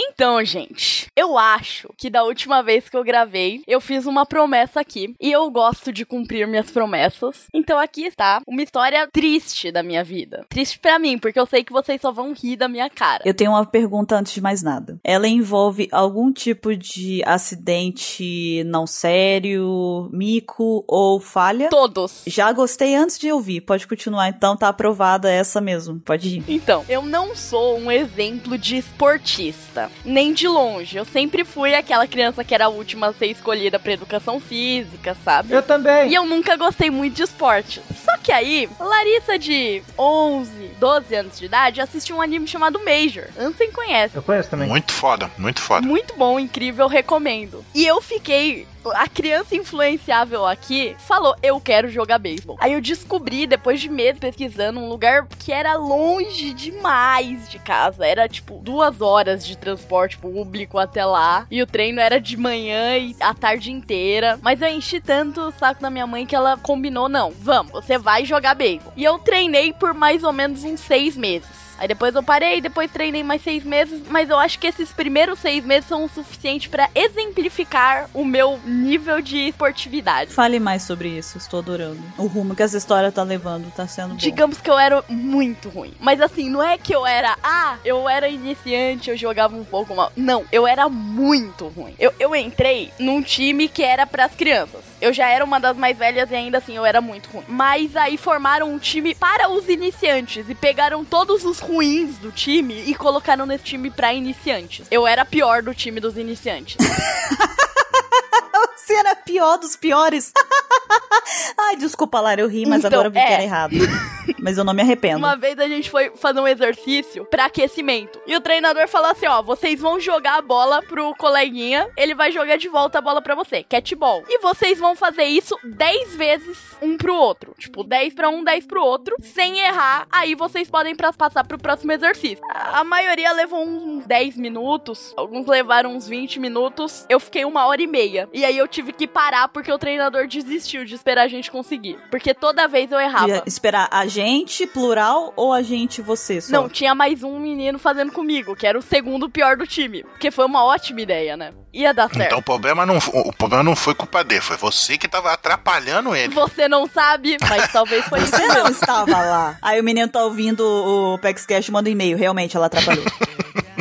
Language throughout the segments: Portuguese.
Então, gente, eu acho que da última vez que eu gravei, eu fiz uma promessa aqui. E eu gosto de cumprir minhas promessas. Então aqui está uma história triste da minha vida. Triste para mim, porque eu sei que vocês só vão rir da minha cara. Eu tenho uma pergunta antes de mais nada. Ela envolve algum tipo de acidente não sério, mico ou falha? Todos. Já gostei antes de ouvir. Pode continuar, então tá aprovada essa mesmo. Pode ir. Então, eu não sou um exemplo de esportista nem de longe. Eu sempre fui aquela criança que era a última a ser escolhida pra educação física, sabe? Eu também. E eu nunca gostei muito de esporte. Só que aí, Larissa de 11, 12 anos de idade assistiu um anime chamado Major. Ansem conhece. Eu conheço também. Muito foda, muito foda. Muito bom, incrível, recomendo. E eu fiquei a criança influenciável aqui falou: Eu quero jogar beisebol. Aí eu descobri, depois de meses pesquisando, um lugar que era longe demais de casa. Era tipo duas horas de transporte público até lá. E o treino era de manhã e a tarde inteira. Mas eu enchi tanto o saco da minha mãe que ela combinou: Não, vamos, você vai jogar beisebol. E eu treinei por mais ou menos uns seis meses. Aí depois eu parei, depois treinei mais seis meses, mas eu acho que esses primeiros seis meses são o suficiente para exemplificar o meu nível de esportividade. Fale mais sobre isso, estou adorando. O rumo que essa história tá levando tá sendo bom. Digamos que eu era muito ruim. Mas assim, não é que eu era, ah, eu era iniciante, eu jogava um pouco mal. Não, eu era muito ruim. Eu, eu entrei num time que era para as crianças. Eu já era uma das mais velhas e ainda assim eu era muito ruim. Mas aí formaram um time para os iniciantes e pegaram todos os ruins do time e colocaram nesse time pra iniciantes. Eu era pior do time dos iniciantes. Você era pior dos piores. Ai, desculpa, Lara, eu ri, mas Então, agora eu vi é. que era errado. Mas eu não me arrependo. Uma vez a gente foi fazer um exercício pra aquecimento. E o treinador falou assim: ó, vocês vão jogar a bola pro coleguinha, ele vai jogar de volta a bola pra você. Catball. E vocês vão fazer isso 10 vezes um pro outro. Tipo, 10 pra um, 10 pro outro. Sem errar. Aí vocês podem passar pro próximo exercício. A a maioria levou uns 10 minutos. Alguns levaram uns 20 minutos. Eu fiquei uma hora e meia. E aí eu tive que parar porque o treinador desistiu de esperar a gente conseguir. Porque toda vez eu errava. Ia esperar a gente, plural, ou a gente, você só? Não, tinha mais um menino fazendo comigo, que era o segundo pior do time. Porque foi uma ótima ideia, né? Ia dar certo. Então o problema, não, o problema não foi culpa dele, foi você que tava atrapalhando ele. Você não sabe, mas talvez foi isso Você não estava lá. Aí o menino tá ouvindo o PexCast, manda um e-mail. Realmente, ela atrapalhou.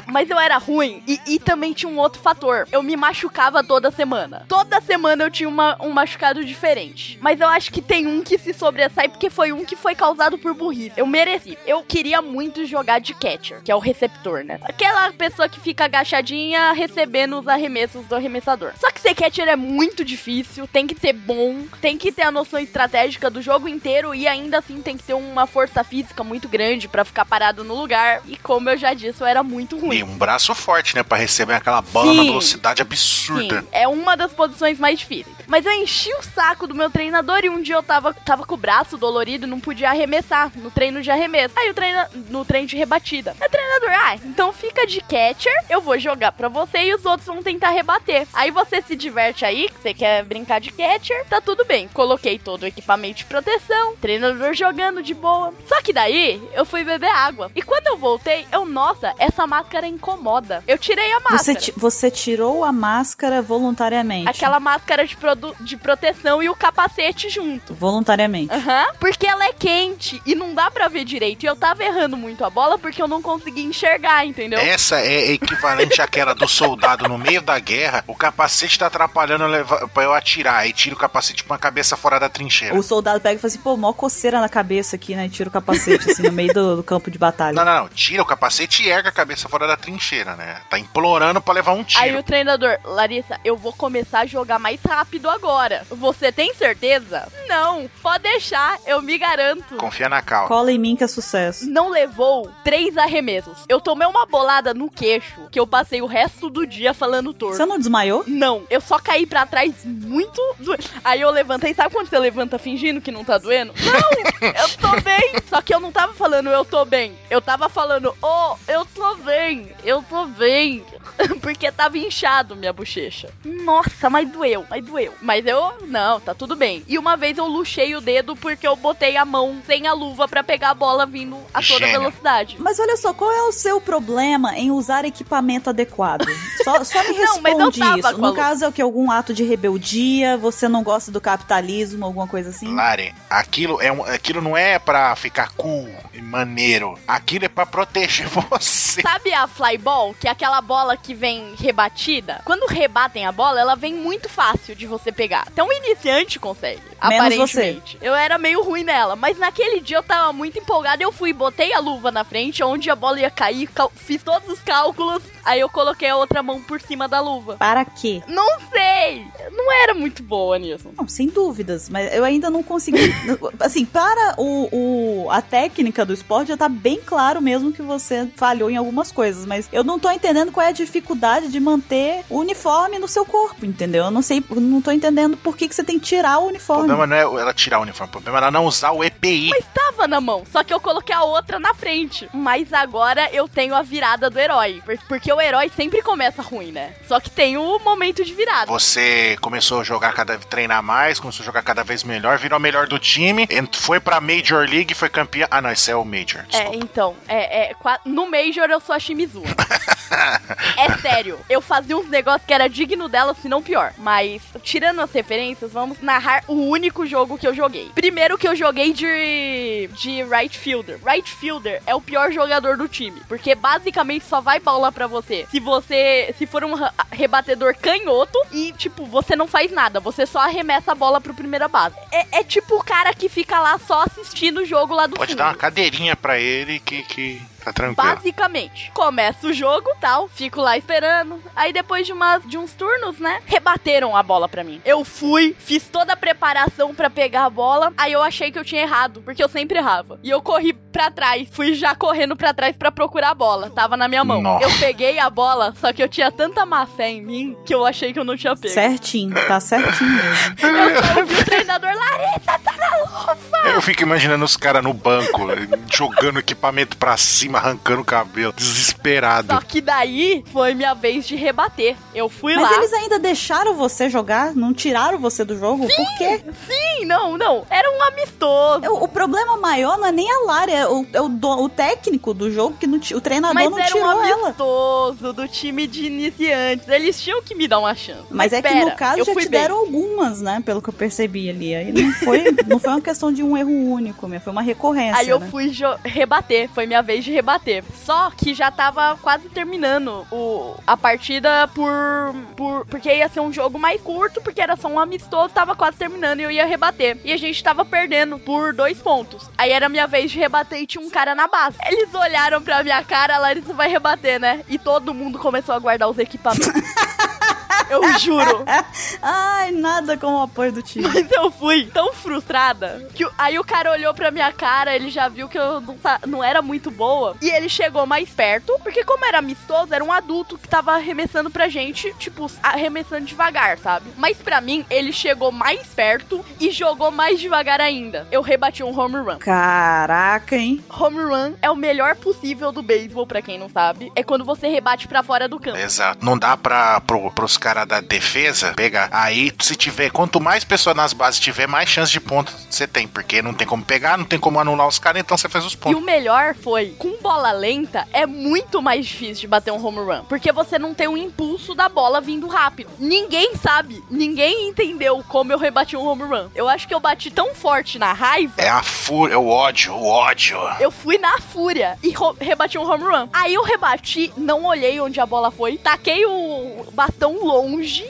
Mas eu era ruim e, e também tinha um outro fator. Eu me machucava toda semana. Toda semana eu tinha uma- um machucado diferente. Mas eu acho que tem um que se sobressai porque foi um que foi causado por burrice. Eu mereci. Eu queria muito jogar de catcher, que é o receptor, né? Aquela pessoa que fica agachadinha recebendo os arremessos do arremessador. Só que ser catcher é muito difícil, tem que ser bom, tem que ter a noção estratégica do jogo inteiro e ainda assim tem que ter uma força física muito grande pra ficar parado no lugar. E como eu já disse, eu era muito ruim. E um braço forte, né? Pra receber aquela bola Sim. na velocidade absurda. Sim, é uma das posições mais difíceis. Mas eu enchi o saco do meu treinador e um dia eu tava, tava com o braço dolorido e não podia arremessar no treino de arremesso. Aí o treino no treino de rebatida. Aí o treinador, ah, então fica de catcher, eu vou jogar pra você e os outros vão tentar rebater. Aí você se diverte aí, que você quer brincar de catcher, tá tudo bem. Coloquei todo o equipamento de proteção, treinador jogando de boa. Só que daí eu fui beber água. E quando eu voltei, eu, nossa, essa máscara incomoda. Eu tirei a máscara. Você, você tirou a máscara voluntariamente. Aquela máscara de, de proteção e o capacete junto. Voluntariamente. Aham. Porque ela é quente e não dá pra ver direito. E eu tava errando muito a bola porque eu não conseguia enxergar, entendeu? Essa é equivalente àquela do soldado no meio da guerra. O capacete tá atrapalhando eu pra eu atirar. Aí tira o capacete com a cabeça fora da trincheira. O soldado pega e fala assim, pô, mó coceira na cabeça aqui, né? E tira o capacete, assim, no meio do, do campo de batalha. Não, não, não. Tira o capacete e erga a cabeça fora da trincheira, né? Tá implorando pra levar um Aí tiro. o treinador, Larissa, eu vou começar a jogar mais rápido agora. Você tem certeza? Não, pode deixar, eu me garanto. Confia na calma. Cola em mim que é sucesso. Não levou três arremessos. Eu tomei uma bolada no queixo que eu passei o resto do dia falando torto. Você não desmaiou? Não, eu só caí pra trás muito. do- Aí eu levantei, sabe quando você levanta fingindo que não tá doendo? Não, eu tô bem. Só que eu não tava falando eu tô bem. Eu tava falando, oh, eu tô bem, eu tô bem. porque tava inchado minha bochecha. Nossa, mas doeu, mas doeu. Mas eu, não, tá tudo bem. E uma vez eu luxei o dedo porque eu botei a mão sem a luva para pegar a bola vindo a toda Gênio. velocidade. Mas olha só, qual é o seu problema em usar equipamento adequado? Só, só me Não, responde tava isso. No caso, é o que? Algum ato de rebeldia? Você não gosta do capitalismo? Alguma coisa assim? Lari, aquilo, é um, aquilo não é pra ficar cool e maneiro. Aquilo é pra proteger você. Sabe a flyball, que é aquela bola que vem rebatida? Quando rebatem a bola, ela vem muito fácil de você pegar. Então o iniciante consegue, Menos aparentemente. Eu era meio ruim nela, mas naquele dia eu tava muito empolgada. Eu fui, botei a luva na frente, onde a bola ia cair, fiz todos os cálculos. Aí eu coloquei a outra mão por cima da luva. Para quê? Não sei! Eu Não era muito boa nisso. Não, sem dúvidas, mas eu ainda não consegui. assim, para o, o- a técnica do esporte já tá bem claro mesmo que você falhou em algumas coisas, mas eu não tô entendendo qual é a dificuldade de manter o uniforme no seu corpo, entendeu? Eu não sei, eu não tô entendendo por que, que você tem que tirar o O uniforme. problema não é ela tirar o uniforme, o problema é ela não usar o EPI. Mas tava na mão, só que eu coloquei a outra na frente. Mas agora eu tenho a virada do herói. por- Porque o herói sempre começa ruim, né? Só que tem o momento de virada. Você começou a jogar cada treinar mais, começou a jogar cada vez melhor, virou o melhor do time, foi pra Major League, foi campeão. Ah, não, esse é o Major. É, Desculpa. então, é, é, no Major eu sou a Shimizu. É sério, eu fazia uns negócios que era digno dela, se não pior. Mas, tirando as referências, vamos narrar o único jogo que eu joguei. Primeiro que eu joguei de, de right fielder. Right fielder é o pior jogador do time, porque basicamente só vai bola pra você. Se você, se for um rebatedor canhoto e, tipo, você não faz nada, você só arremessa a bola pro primeira base. É, é tipo o cara que fica lá só assistindo o jogo lá do Pode fundo. dar uma cadeirinha pra ele que, que tá tranquilo. Basicamente, começa o jogo, tal, fico lá esperando. Aí depois de, umas, de uns turnos, né, rebateram a bola pra mim. Eu fui, fiz toda a preparação pra pegar a bola, aí eu achei que eu tinha errado, porque eu sempre errava. E eu corri pra trás, fui já correndo pra trás pra procurar a bola, tava na minha mão. Nossa. Eu peguei a bola, só que eu tinha tanta má fé em mim que eu achei que eu não tinha pego. Certinho, tá certinho mesmo. Eu só ouvi o treinador, Larissa, tá na luva! Eu fico imaginando os caras no banco, jogando equipamento pra cima, arrancando o cabelo, desesperado. Só que daí foi minha vez de rebater. Eu fui Mas lá. eles ainda deixaram você jogar? Não tiraram você do jogo? Por quê? Sim, não, não. Era um amistoso. O, o problema maior não é nem a Lara, é o, é o, do- o técnico do jogo, que não, o treinador Mas não era um tirou ela. amistoso do time de iniciantes. Eles tinham que me dar uma chance. Mas é que pera, no caso já te bem. deram algumas, né? Pelo que eu percebi ali. Aí não foi, não foi uma questão de um erro único, minha, foi uma recorrência. Aí eu né? fui rebater, foi minha vez de rebater. Só que já tava quase terminando o, a partida por, por. Porque ia ser um jogo mais curto, porque era só um amistoso, tava quase terminando e eu ia rebater. E a gente tava perdendo por dois pontos. Aí era minha vez de rebater e tinha um cara na base. Eles olharam pra minha cara, a Larissa vai rebater, né? E todo mundo começou a guardar os equipamentos. eu juro. Ai, nada com o apoio do time. Mas eu fui tão frustrada que aí o cara olhou pra minha cara, ele já viu que eu não, não era muito boa. E ele chegou mais perto, porque como era amistoso, era um adulto que tava arremessando pra gente, tipo, arremessando devagar, sabe? Mas pra mim, ele chegou mais perto e jogou mais devagar ainda. Eu rebati um home run. Caraca, hein? Home run é o melhor possível do beisebol, pra quem não sabe. É quando você rebate pra fora do campo. Exato. Não dá pra, pro, pros caras da defesa pegar. Aí, se tiver, quanto mais pessoas nas bases tiver, mais chance de ponto você tem. Porque não tem como pegar, não tem como anular os caras, então você faz os E pontos. o melhor foi, com bola lenta, é muito mais difícil de bater um home run. Porque você não tem o impulso da bola vindo rápido. Ninguém sabe, ninguém entendeu como eu rebati um home run. Eu acho que eu bati tão forte na raiva. É a fúria, é o ódio, o ódio. Eu fui na fúria e rebati um home run. Aí eu rebati, não olhei onde a bola foi, taquei o bastão longe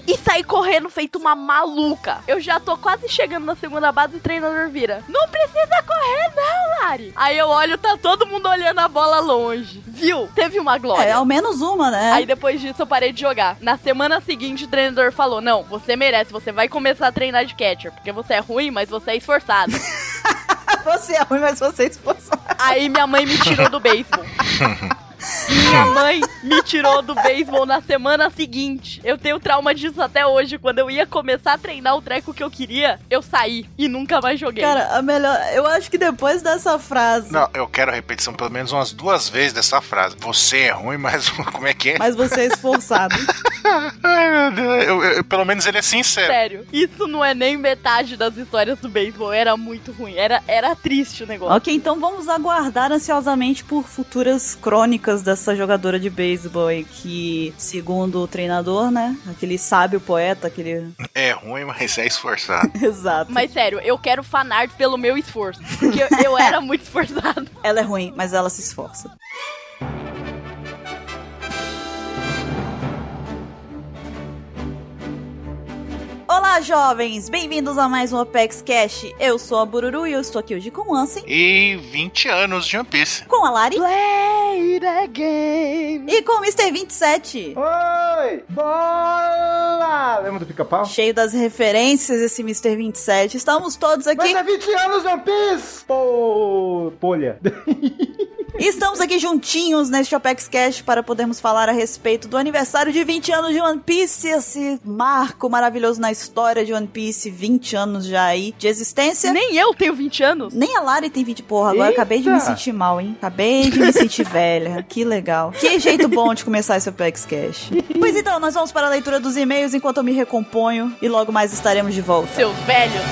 e saí correndo feito uma maluca. Eu já tô quase chegando na segunda base e o treinador vira. Não precisa correr não, Lari. Aí eu olho, tá todo mundo olhando a bola longe. Viu? Teve uma glória. É, ao menos uma, né? Aí depois disso eu parei de jogar. Na semana seguinte o treinador falou: Não, você merece, você vai começar a treinar de catcher. Porque você é ruim, mas você é esforçado. Você é ruim, mas você é esforçado. Aí minha mãe me tirou do beisebol. Minha mãe me tirou do beisebol na semana seguinte. Eu tenho trauma disso até hoje. Quando eu ia começar a treinar o treco que eu queria, eu saí e nunca mais joguei. Cara, a melhor. Eu acho que depois dessa frase. Não, eu quero a repetição pelo menos umas duas vezes dessa frase. Você é ruim, mas como é que é? Mas você é esforçado. Ai, meu Deus. Eu- eu- pelo menos ele é sincero. Sério, isso não é nem metade das histórias do beisebol. Era muito ruim. Era, era triste o negócio. ok, então vamos aguardar ansiosamente por futuras crônicas dessa jogadora de beisebol aí que, segundo o treinador, né? Aquele sábio poeta, aquele. É ruim, mas é esforçado. Exato. Mas sério, eu quero fanart pelo meu esforço. Porque eu, eu era muito esforçado. Ela é ruim, mas ela se esforça. Olá, jovens! Bem-vindos a mais um Apex Cash. Eu sou a Bururu e eu estou aqui hoje com o Ansem, E 20 anos de One Piece. com a Lari Play the game. e com o Mr. 27. Oi! Bola! Lembra do pica-pau? Cheio das referências esse Mr. 27. Estamos todos aqui. Mas é 20 anos One Piece! Pô, polha. Estamos aqui juntinhos neste Apex Cash para podermos falar a respeito do aniversário de 20 anos de One Piece, esse marco maravilhoso na história de One Piece, 20 anos já aí de existência. Nem eu tenho 20 anos. Nem a Lari tem 20, porra, agora eu acabei de me Eita! sentir mal, hein? Acabei de me sentir velha. Que legal. Que jeito bom de começar esse Apex Cash. Pois então, nós vamos para a leitura dos e-mails enquanto eu me recomponho e logo mais estaremos de volta. Seus velhos.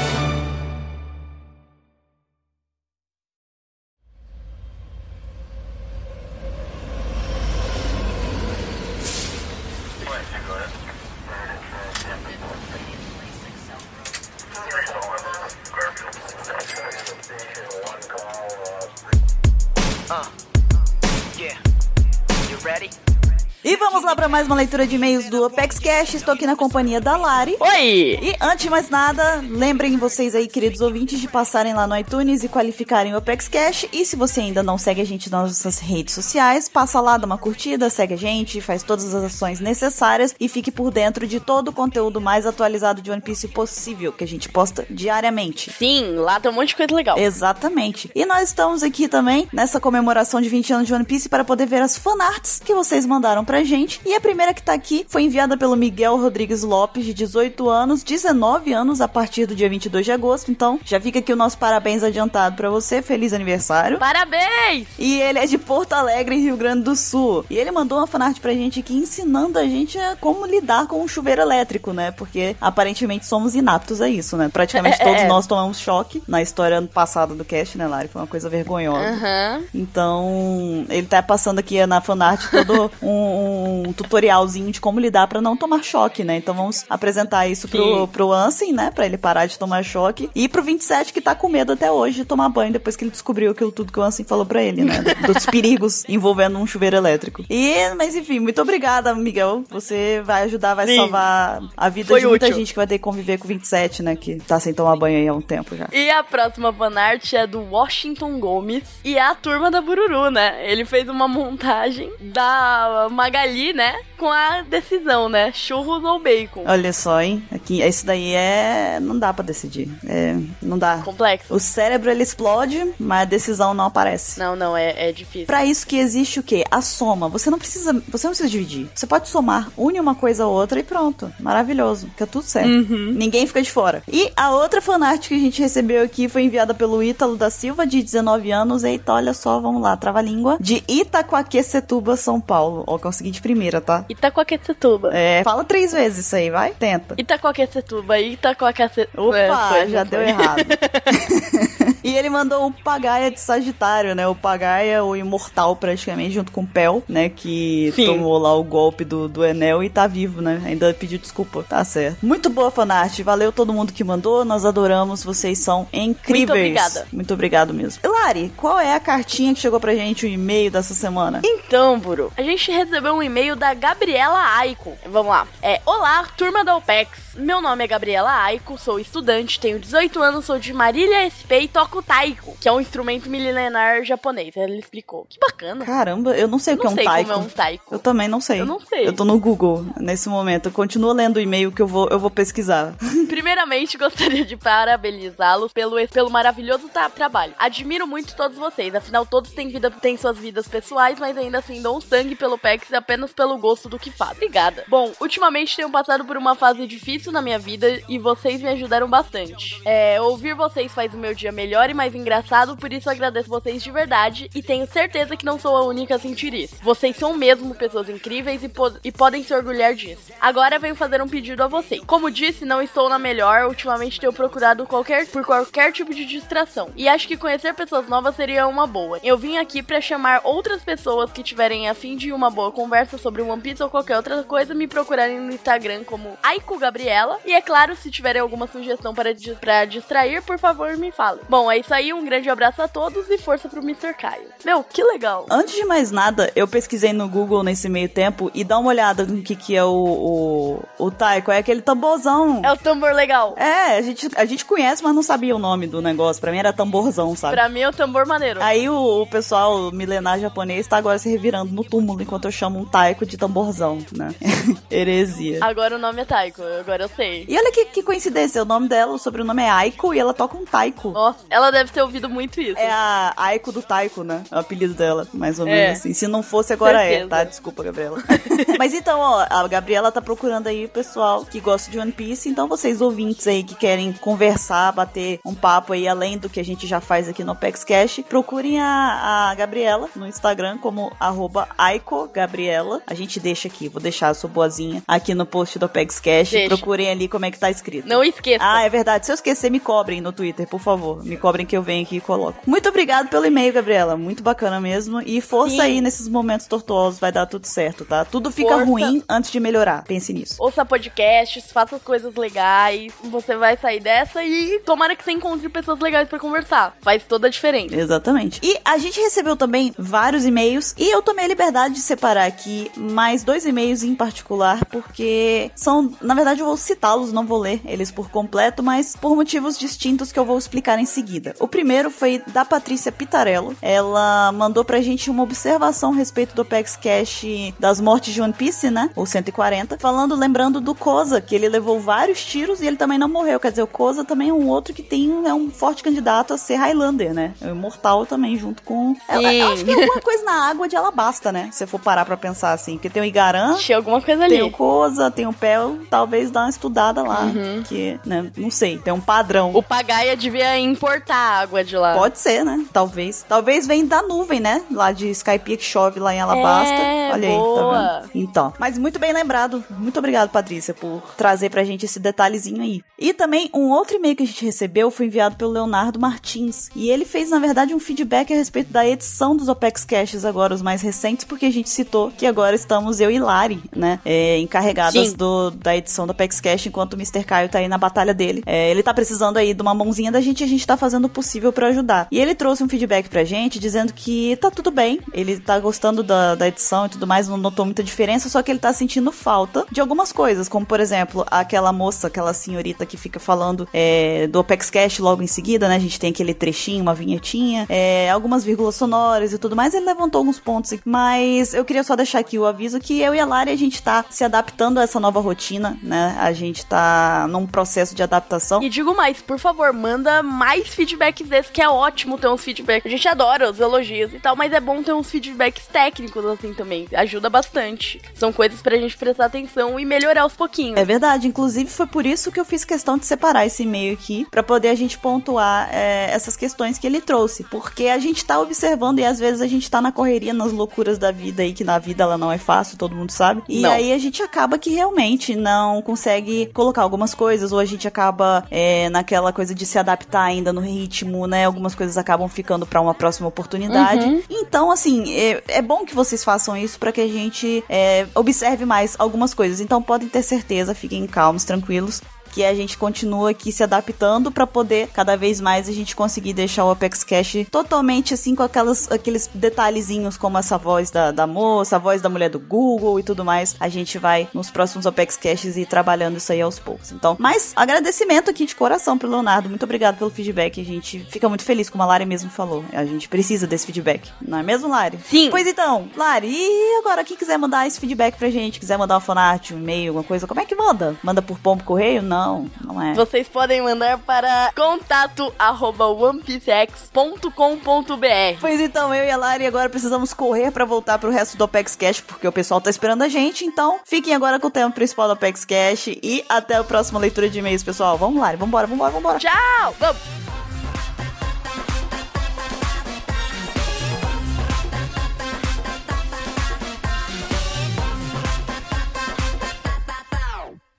Para mais uma leitura de e-mails do Apex Cash. Estou aqui na companhia da Lari. Oi! E antes de mais nada, lembrem vocês aí, queridos ouvintes, de passarem lá no iTunes e qualificarem o Apex Cash. E se você ainda não segue a gente nas nossas redes sociais, passa lá, dá uma curtida, segue a gente, faz todas as ações necessárias e fique por dentro de todo o conteúdo mais atualizado de One Piece possível, que a gente posta diariamente. Sim, lá tem um monte de coisa legal. Exatamente. E nós estamos aqui também nessa comemoração de 20 anos de One Piece para poder ver as fanarts que vocês mandaram pra gente. E a primeira que tá aqui foi enviada pelo Miguel Rodrigues Lopes, de 18 anos, 19 anos a partir do dia 22 de agosto. Então, já fica aqui o nosso parabéns adiantado pra você. Feliz aniversário. Parabéns! E ele é de Porto Alegre, Rio Grande do Sul. E ele mandou uma fanart pra gente aqui ensinando a gente a como lidar com um chuveiro elétrico, né? Porque aparentemente somos inaptos a isso, né? Praticamente É, todos nós tomamos choque na história passada do cast, né, Lari? Foi uma coisa vergonhosa. Aham. Então, ele tá passando aqui na fanart todo um, um tutorialzinho de como lidar pra não tomar choque, né? Então vamos apresentar isso pro, Sim. pro Ansem, né? Pra ele parar de tomar choque. E pro 27, que tá com medo até hoje de tomar banho depois que ele descobriu aquilo tudo que o Ansem falou pra ele, né? Dos perigos envolvendo um chuveiro elétrico. E, mas enfim, muito obrigada, Miguel. Você vai ajudar, vai Sim. salvar a vida Foi de muita útil. gente que vai ter que conviver com o 27, né? Que tá sem tomar banho aí há um tempo já. E a próxima fanart é do Washington Gomes e é a turma da Bururu, né? Ele fez uma montagem da Magali, né? Com a decisão, né? Churros ou bacon. Olha só, hein? Aqui, isso daí é. Não dá pra decidir. É. Não dá. Complexo. O cérebro ele explode, mas a decisão não aparece. Não, não, é, é difícil. Pra isso que existe o quê? A soma. Você não precisa, você não precisa dividir. Você pode somar, une uma coisa a outra e pronto. Maravilhoso. Fica tudo certo. Ninguém fica de fora. E a outra fanart que a gente recebeu aqui foi enviada pelo Ítalo da Silva, de 19 anos. Eita, olha só, vamos lá, trava-língua. De Itacoaquecetuba, São Paulo. Ó, consegui de primeira, tá? Itacoaquecetuba. É, fala três vezes isso aí, vai? Tenta. Itacoaquecetuba, Itacoaquecetuba. Opa, É, foi, já deu errado. e ele mandou o Pagaia de Sagitário, né? O Pagaia, o imortal praticamente, junto com o Pel, né? Que Sim. tomou lá o golpe do, do Enel e tá vivo, né? Ainda pediu desculpa. Tá certo. Muito boa fanart. Valeu todo mundo que mandou. Nós adoramos. Vocês são incríveis. Muito obrigada. Muito obrigado mesmo. Lari, qual é a cartinha que chegou pra gente, o e-mail dessa semana? Então, Buru, a gente recebeu um e-mail da Gabriela Aiko. Vamos lá. É, olá, turma da OPEX. Meu nome é Gabriela Aiko, sou estudante, tenho 18 anos, sou de Marília SP e toco taiko, que é um instrumento milenar japonês. Ele explicou. Que bacana. Caramba, eu não sei o Eu que é um sei taiko. como é um taiko. Eu também não sei. Eu não sei. Eu tô no Google nesse momento. Continua lendo o e-mail que eu vou, eu vou pesquisar. Primeiramente, gostaria de parabenizá-los pelo, pelo maravilhoso trabalho. Admiro muito todos vocês, afinal todos têm, vida, têm suas vidas pessoais, mas ainda assim dão sangue pelo PEX apenas pelo gosto do que fazem. Obrigada. Bom, ultimamente tenho passado por uma fase difícil na minha vida e vocês me ajudaram bastante. É, ouvir vocês faz o meu dia melhor e mais engraçado, por isso agradeço vocês de verdade e tenho certeza que não sou a única a sentir isso. Vocês são mesmo pessoas incríveis e, po- e podem se orgulhar disso. Agora venho fazer um pedido a vocês. Como disse, não estou na melhor, ultimamente tenho procurado qualquer, por qualquer tipo de distração. E acho que conhecer pessoas novas seria uma boa. Eu vim aqui pra chamar outras pessoas que tiverem a fim de uma boa conversa sobre One Piece ou qualquer outra coisa, me procurarem no Instagram como Aiko Gabriela. E é claro, se tiverem alguma sugestão para, pra distrair, por favor, me falem. Bom, é isso aí, um grande abraço a todos e força pro Mr. Caio. Meu, que legal. Antes de mais nada, eu pesquisei no Google nesse meio tempo e dá uma olhada no que, que é o, o, o taiko. É aquele tamborzão. É o tambor legal. É, a gente, a gente conhece, mas não sabia o nome do negócio. Pra mim era tamborzão, sabe? Pra mim é o tambor maneiro. Aí o, o pessoal milenar japonês tá agora se revirando no túmulo enquanto eu chamo um taiko de tamborzão, né? Heresia. Agora o nome é Taiko, agora eu sei. E olha que, que coincidência, o nome dela, o sobrenome é Aiko e ela toca um taiko. Nossa, ela deve ter ouvido muito isso. É a Aiko do Taiko, né? É o apelido dela, mais ou É. menos assim. Se não fosse, agora é, Certeza. tá? Desculpa, Gabriela. Mas então, ó, a Gabriela tá procurando aí o pessoal que gosta de One Piece. Então, vocês ouvintes aí que querem conversar, bater um papo aí, além do que a gente já faz aqui no Apex Cash, procurem a, a Gabriela no Instagram como arroba Aiko Gabriela. A gente deixa aqui, vou deixar a sua boazinha aqui no post do Apex Cash. Deixa. Procurem ali como é que tá escrito. Não esqueça. Ah, é verdade. Se eu esquecer, me cobrem no Twitter, por favor. Me cobrem que eu venho aqui e coloco. Muito obrigado pelo e-mail, Gabriela. Muito bacana mesmo. E força Sim. aí nesses momentos tortuosos, vai dar tudo certo, tá? Tudo fica Força. ruim antes de melhorar. Pense nisso. Ouça podcasts, faça as coisas legais, você vai sair dessa e tomara que você encontre pessoas legais pra conversar. Faz toda a diferença. Exatamente. E a gente recebeu também vários e-mails e eu tomei a liberdade de separar aqui mais dois e-mails em particular, porque são, na verdade, eu vou citá-los, não vou ler eles por completo, mas por motivos distintos que eu vou explicar em seguida. O primeiro foi da Patrícia Pitarello. Ela mandou pra gente uma observação a respeito do Apex Cash das mortes de One Piece, né? O 140, falando, lembrando do Koza, que ele levou vários tiros e ele também não morreu. Quer dizer, o Koza também é um outro que tem é um forte candidato a ser Highlander, né? É imortal também, junto com. Eu, eu acho que é alguma coisa na água de Alabasta, né? Se for parar pra pensar assim. Porque tem o Igaran, Tinha alguma coisa tem o ali. Koza, tem o Pel, talvez dá uma estudada lá. Uhum. Que, né? Não sei, tem um padrão. O Pagaia devia importar água de lá. Pode ser, né? Talvez. Talvez vem da nuvem, né? Lá de Skypiea que chove lá em Alabasta. É, Olha aí, tá boa. vendo? Então. Mas muito bem lembrado. Muito obrigado, Patrícia, por trazer pra gente esse detalhezinho aí. E também um outro e-mail que a gente recebeu foi enviado pelo Leonardo Martins. E ele fez, na verdade, um feedback a respeito da edição dos Opex Caches agora, os mais recentes, porque a gente citou que agora estamos eu e Lari, né? é, encarregadas do, da edição do Apex Cash, enquanto o Mr. Caio tá aí na batalha dele. É, ele tá precisando aí de uma mãozinha da gente e a gente tá fazendo o possível pra ajudar. E ele trouxe um feedback pra gente dizendo que tá tudo bem, ele tá gostando da, da edição e tudo mais, não notou muita diferença, só que ele tá sentindo falta de algumas coisas, como por exemplo, aquela moça, aquela senhorita que fica falando é, do Apex Cash logo em seguida, né? A gente tem aquele trechinho, uma vinhetinha, é, algumas vírgulas sonoras e tudo mais. Ele levantou alguns pontos, mas eu queria só deixar aqui o aviso que eu e a Lari a gente tá se adaptando a essa nova rotina, né? A gente tá num processo de adaptação. E digo mais, por favor, manda mais feedbacks desses, que é ótimo ter uns feedbacks. A gente adora os elogios e tal, mas é bom ter uns feedbacks técnicos assim também. Ajuda bastante. São coisas pra gente prestar atenção e melhorar aos pouquinhos. É verdade, inclusive foi por isso que eu fiz questão de separar esse e-mail aqui, pra poder a gente pontuar é, essas questões que ele trouxe. Porque a gente tá observando e às vezes a gente tá na correria, nas loucuras da vida aí, que na vida ela não é fácil, todo mundo sabe. E Não. aí a gente acaba que realmente não consegue colocar algumas coisas, ou a gente acaba é, naquela coisa de se adaptar ainda no ritmo, né? Algumas coisas acabam ficando pra uma próxima oportunidade. Uhum. Então, assim, é, é bom que vocês façam isso pra que a gente é, observe mais algumas coisas. Então, podem ter certeza, fiquem calmos, tranquilos. Que a gente continua aqui se adaptando pra poder cada vez mais a gente conseguir deixar o Apex Cash totalmente assim com aquelas, aqueles detalhezinhos como essa voz da, da moça, a voz da mulher do Google e tudo mais. A gente vai nos próximos Apex Caches ir trabalhando isso aí aos poucos. Então, mas agradecimento aqui de coração pro Leonardo. Muito obrigado pelo feedback. A gente fica muito feliz, como a Lari mesmo falou. A gente precisa desse feedback. Não é mesmo, Lari? Sim. Pois então, Lari, e agora quem quiser mandar esse feedback pra gente, quiser mandar uma fanart, um e-mail, alguma coisa, como é que manda? Manda por pombo correio? Não, não é. Vocês podem mandar para contato arroba onepiecex.com.br. Pois então, eu e a Lari agora precisamos correr pra voltar pro resto do Apex Cash, porque o pessoal tá esperando a gente. Então, fiquem agora com o tema principal do Apex Cash e até a próxima leitura de e-mails, pessoal. Vamos, Lari, vambora, vambora, vambora. Tchau! Vamos!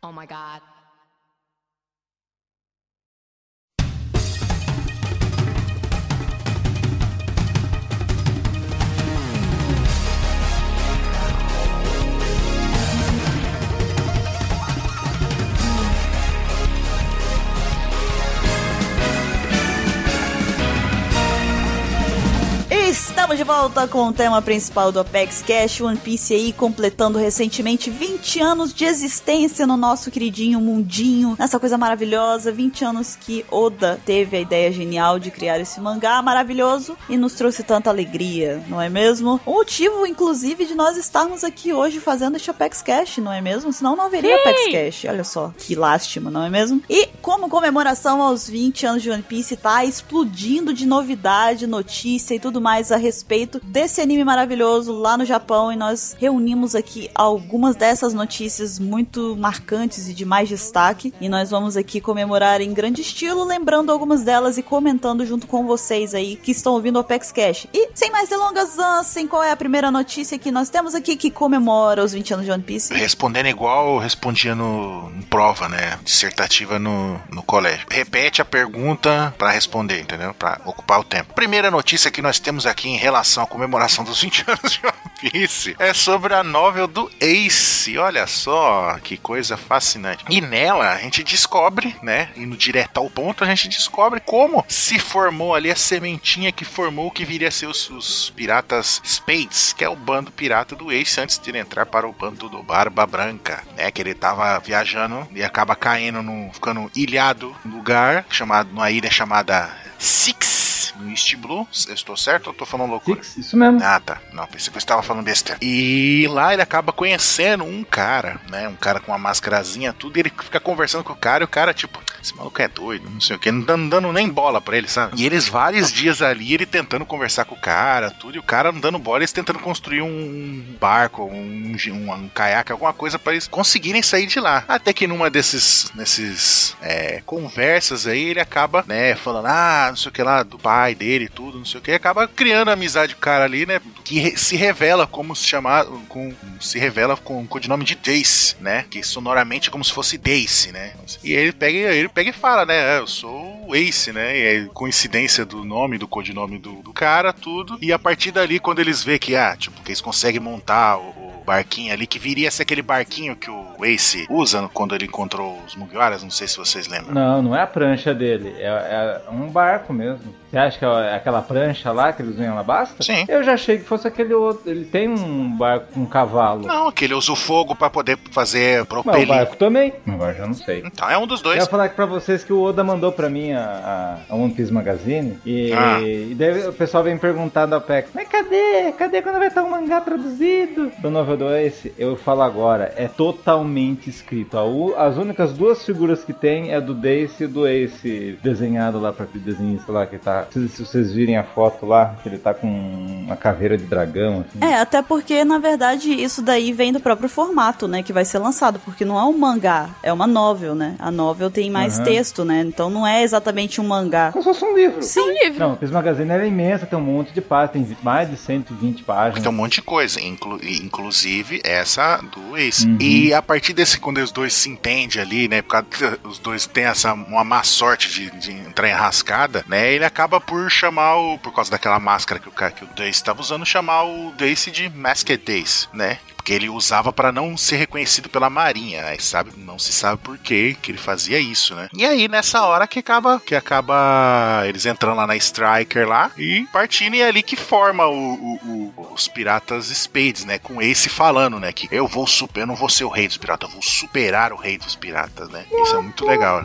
Oh my god. Estamos de volta com o tema principal do Apex Cash, One Piece aí completando recentemente 20 anos de existência no nosso queridinho mundinho, nessa coisa maravilhosa, 20 anos que Oda teve a ideia genial de criar esse mangá maravilhoso e nos trouxe tanta alegria, não é mesmo? O motivo, inclusive, de nós estarmos aqui hoje fazendo este Apex Cash, não é mesmo? Senão não haveria Sim. Apex Cash, olha só, que lástima, não é mesmo? E como comemoração aos 20 anos de One Piece, tá explodindo de novidade, notícia e tudo mais a respeito desse anime maravilhoso lá no Japão e nós reunimos aqui algumas dessas notícias muito marcantes e de mais destaque e nós vamos aqui comemorar em grande estilo, lembrando algumas delas e comentando junto com vocês aí que estão ouvindo o Apex Cash. E sem mais delongas, Ansem, qual é a primeira notícia que nós temos aqui que comemora os 20 anos de One Piece? Respondendo igual respondia no, em prova, né? Dissertativa no, no colégio. Repete a pergunta pra responder, entendeu? Pra ocupar o tempo. Primeira notícia que nós temos aqui em relação à comemoração dos 20 anos de One Piece é sobre a novel do Ace. Olha só que coisa fascinante. E nela a gente descobre, né? Indo direto ao ponto, a gente descobre como se formou ali a sementinha que formou o que viria a ser os, os piratas Spades, que é o bando pirata do Ace antes de ele entrar para o bando do Barba Branca, né? Que ele tava viajando e acaba caindo no. ficando ilhado num lugar chamado. numa ilha chamada Six. No East Blue, eu estou certo ou tô falando loucura? Six, isso mesmo. Ah, tá. Não, pensei que eu estava falando besteira. E lá ele acaba conhecendo um cara, né? Um cara com uma máscarazinha, tudo, e ele fica conversando com o cara, e o cara, tipo, esse maluco é doido, não sei o que, não dando, dando nem bola pra ele, sabe? E eles vários dias ali, ele tentando conversar com o cara, tudo, e o cara não dando bola, eles tentando construir um barco, um, um, um caiaque, alguma coisa pra eles conseguirem sair de lá. Até que numa desses, nesses é, conversas aí, ele acaba, né, falando, ah, não sei o que lá, do pai dele e tudo, não sei o que, acaba criando amizade com o cara ali, né, que se revela como se chamar, com, se revela com o codinome de Dace, né, que sonoramente é como se fosse Dace, né, e ele pega, ele pega e fala, né, eu sou o Ace, né, e é coincidência do nome, do codinome do, do cara, tudo, e a partir dali, quando eles vê que, ah, tipo, que eles conseguem montar o, o barquinho ali, que viria a ser aquele barquinho que o Ace usa quando ele encontrou os Mugiwaras, não sei se vocês lembram. Não, não é a prancha dele, é, é um barco mesmo. Você acha que é aquela prancha lá que eles vêm lá basta? Sim. Eu já achei que fosse aquele outro. Ele tem um barco com um cavalo. Não, que ele usa o fogo pra poder fazer Mas o propelir. barco também. Agora já não sei. Então é um dos Eu dois. ia falar aqui pra vocês que o Oda mandou pra mim a, a, One Piece Magazine e, Ah. e daí o pessoal vem perguntar da PEC, mas cadê? Cadê quando vai estar um mangá traduzido? Do novel do Ace, eu falo agora, é totalmente escrito. As únicas duas figuras que tem é do Dace e do Ace desenhado lá pra aquele desenhista lá que tá. Se, se vocês virem a foto lá, que ele tá com uma caveira de dragão. Assim. É, até porque, na verdade, isso daí vem do próprio formato, né? Que vai ser lançado, porque não é um mangá, é uma novel, né? A novel tem mais Aham. texto, né? Então não é exatamente um mangá. Como se fosse um livro. É um livro. Não, Piece Magazine ela é imensa, tem um monte de páginas, tem mais de 120 páginas. Tem um monte de coisa, inclu- inclusive essa do Ace. Uhum. E a partir desse, quando os dois se entendem ali, né? Por causa que os dois têm essa uma má sorte de, de entrar em rascada, né? Ele acaba acaba por chamar o. Por causa daquela máscara que o, ca- que o Dace estava usando, chamar o Dace de Masked Dace, né? Porque ele usava para não ser reconhecido pela Marinha, né? Sabe? Não se sabe por que que ele fazia isso, né? E aí, nessa hora que acaba. Que acaba eles entrando lá na Striker lá e partindo, e é ali que forma o- o- o- os piratas Spades, né? Com esse falando, né? Que eu vou super, eu não vou ser o rei dos piratas, eu vou superar o rei dos piratas, né? Isso é muito legal.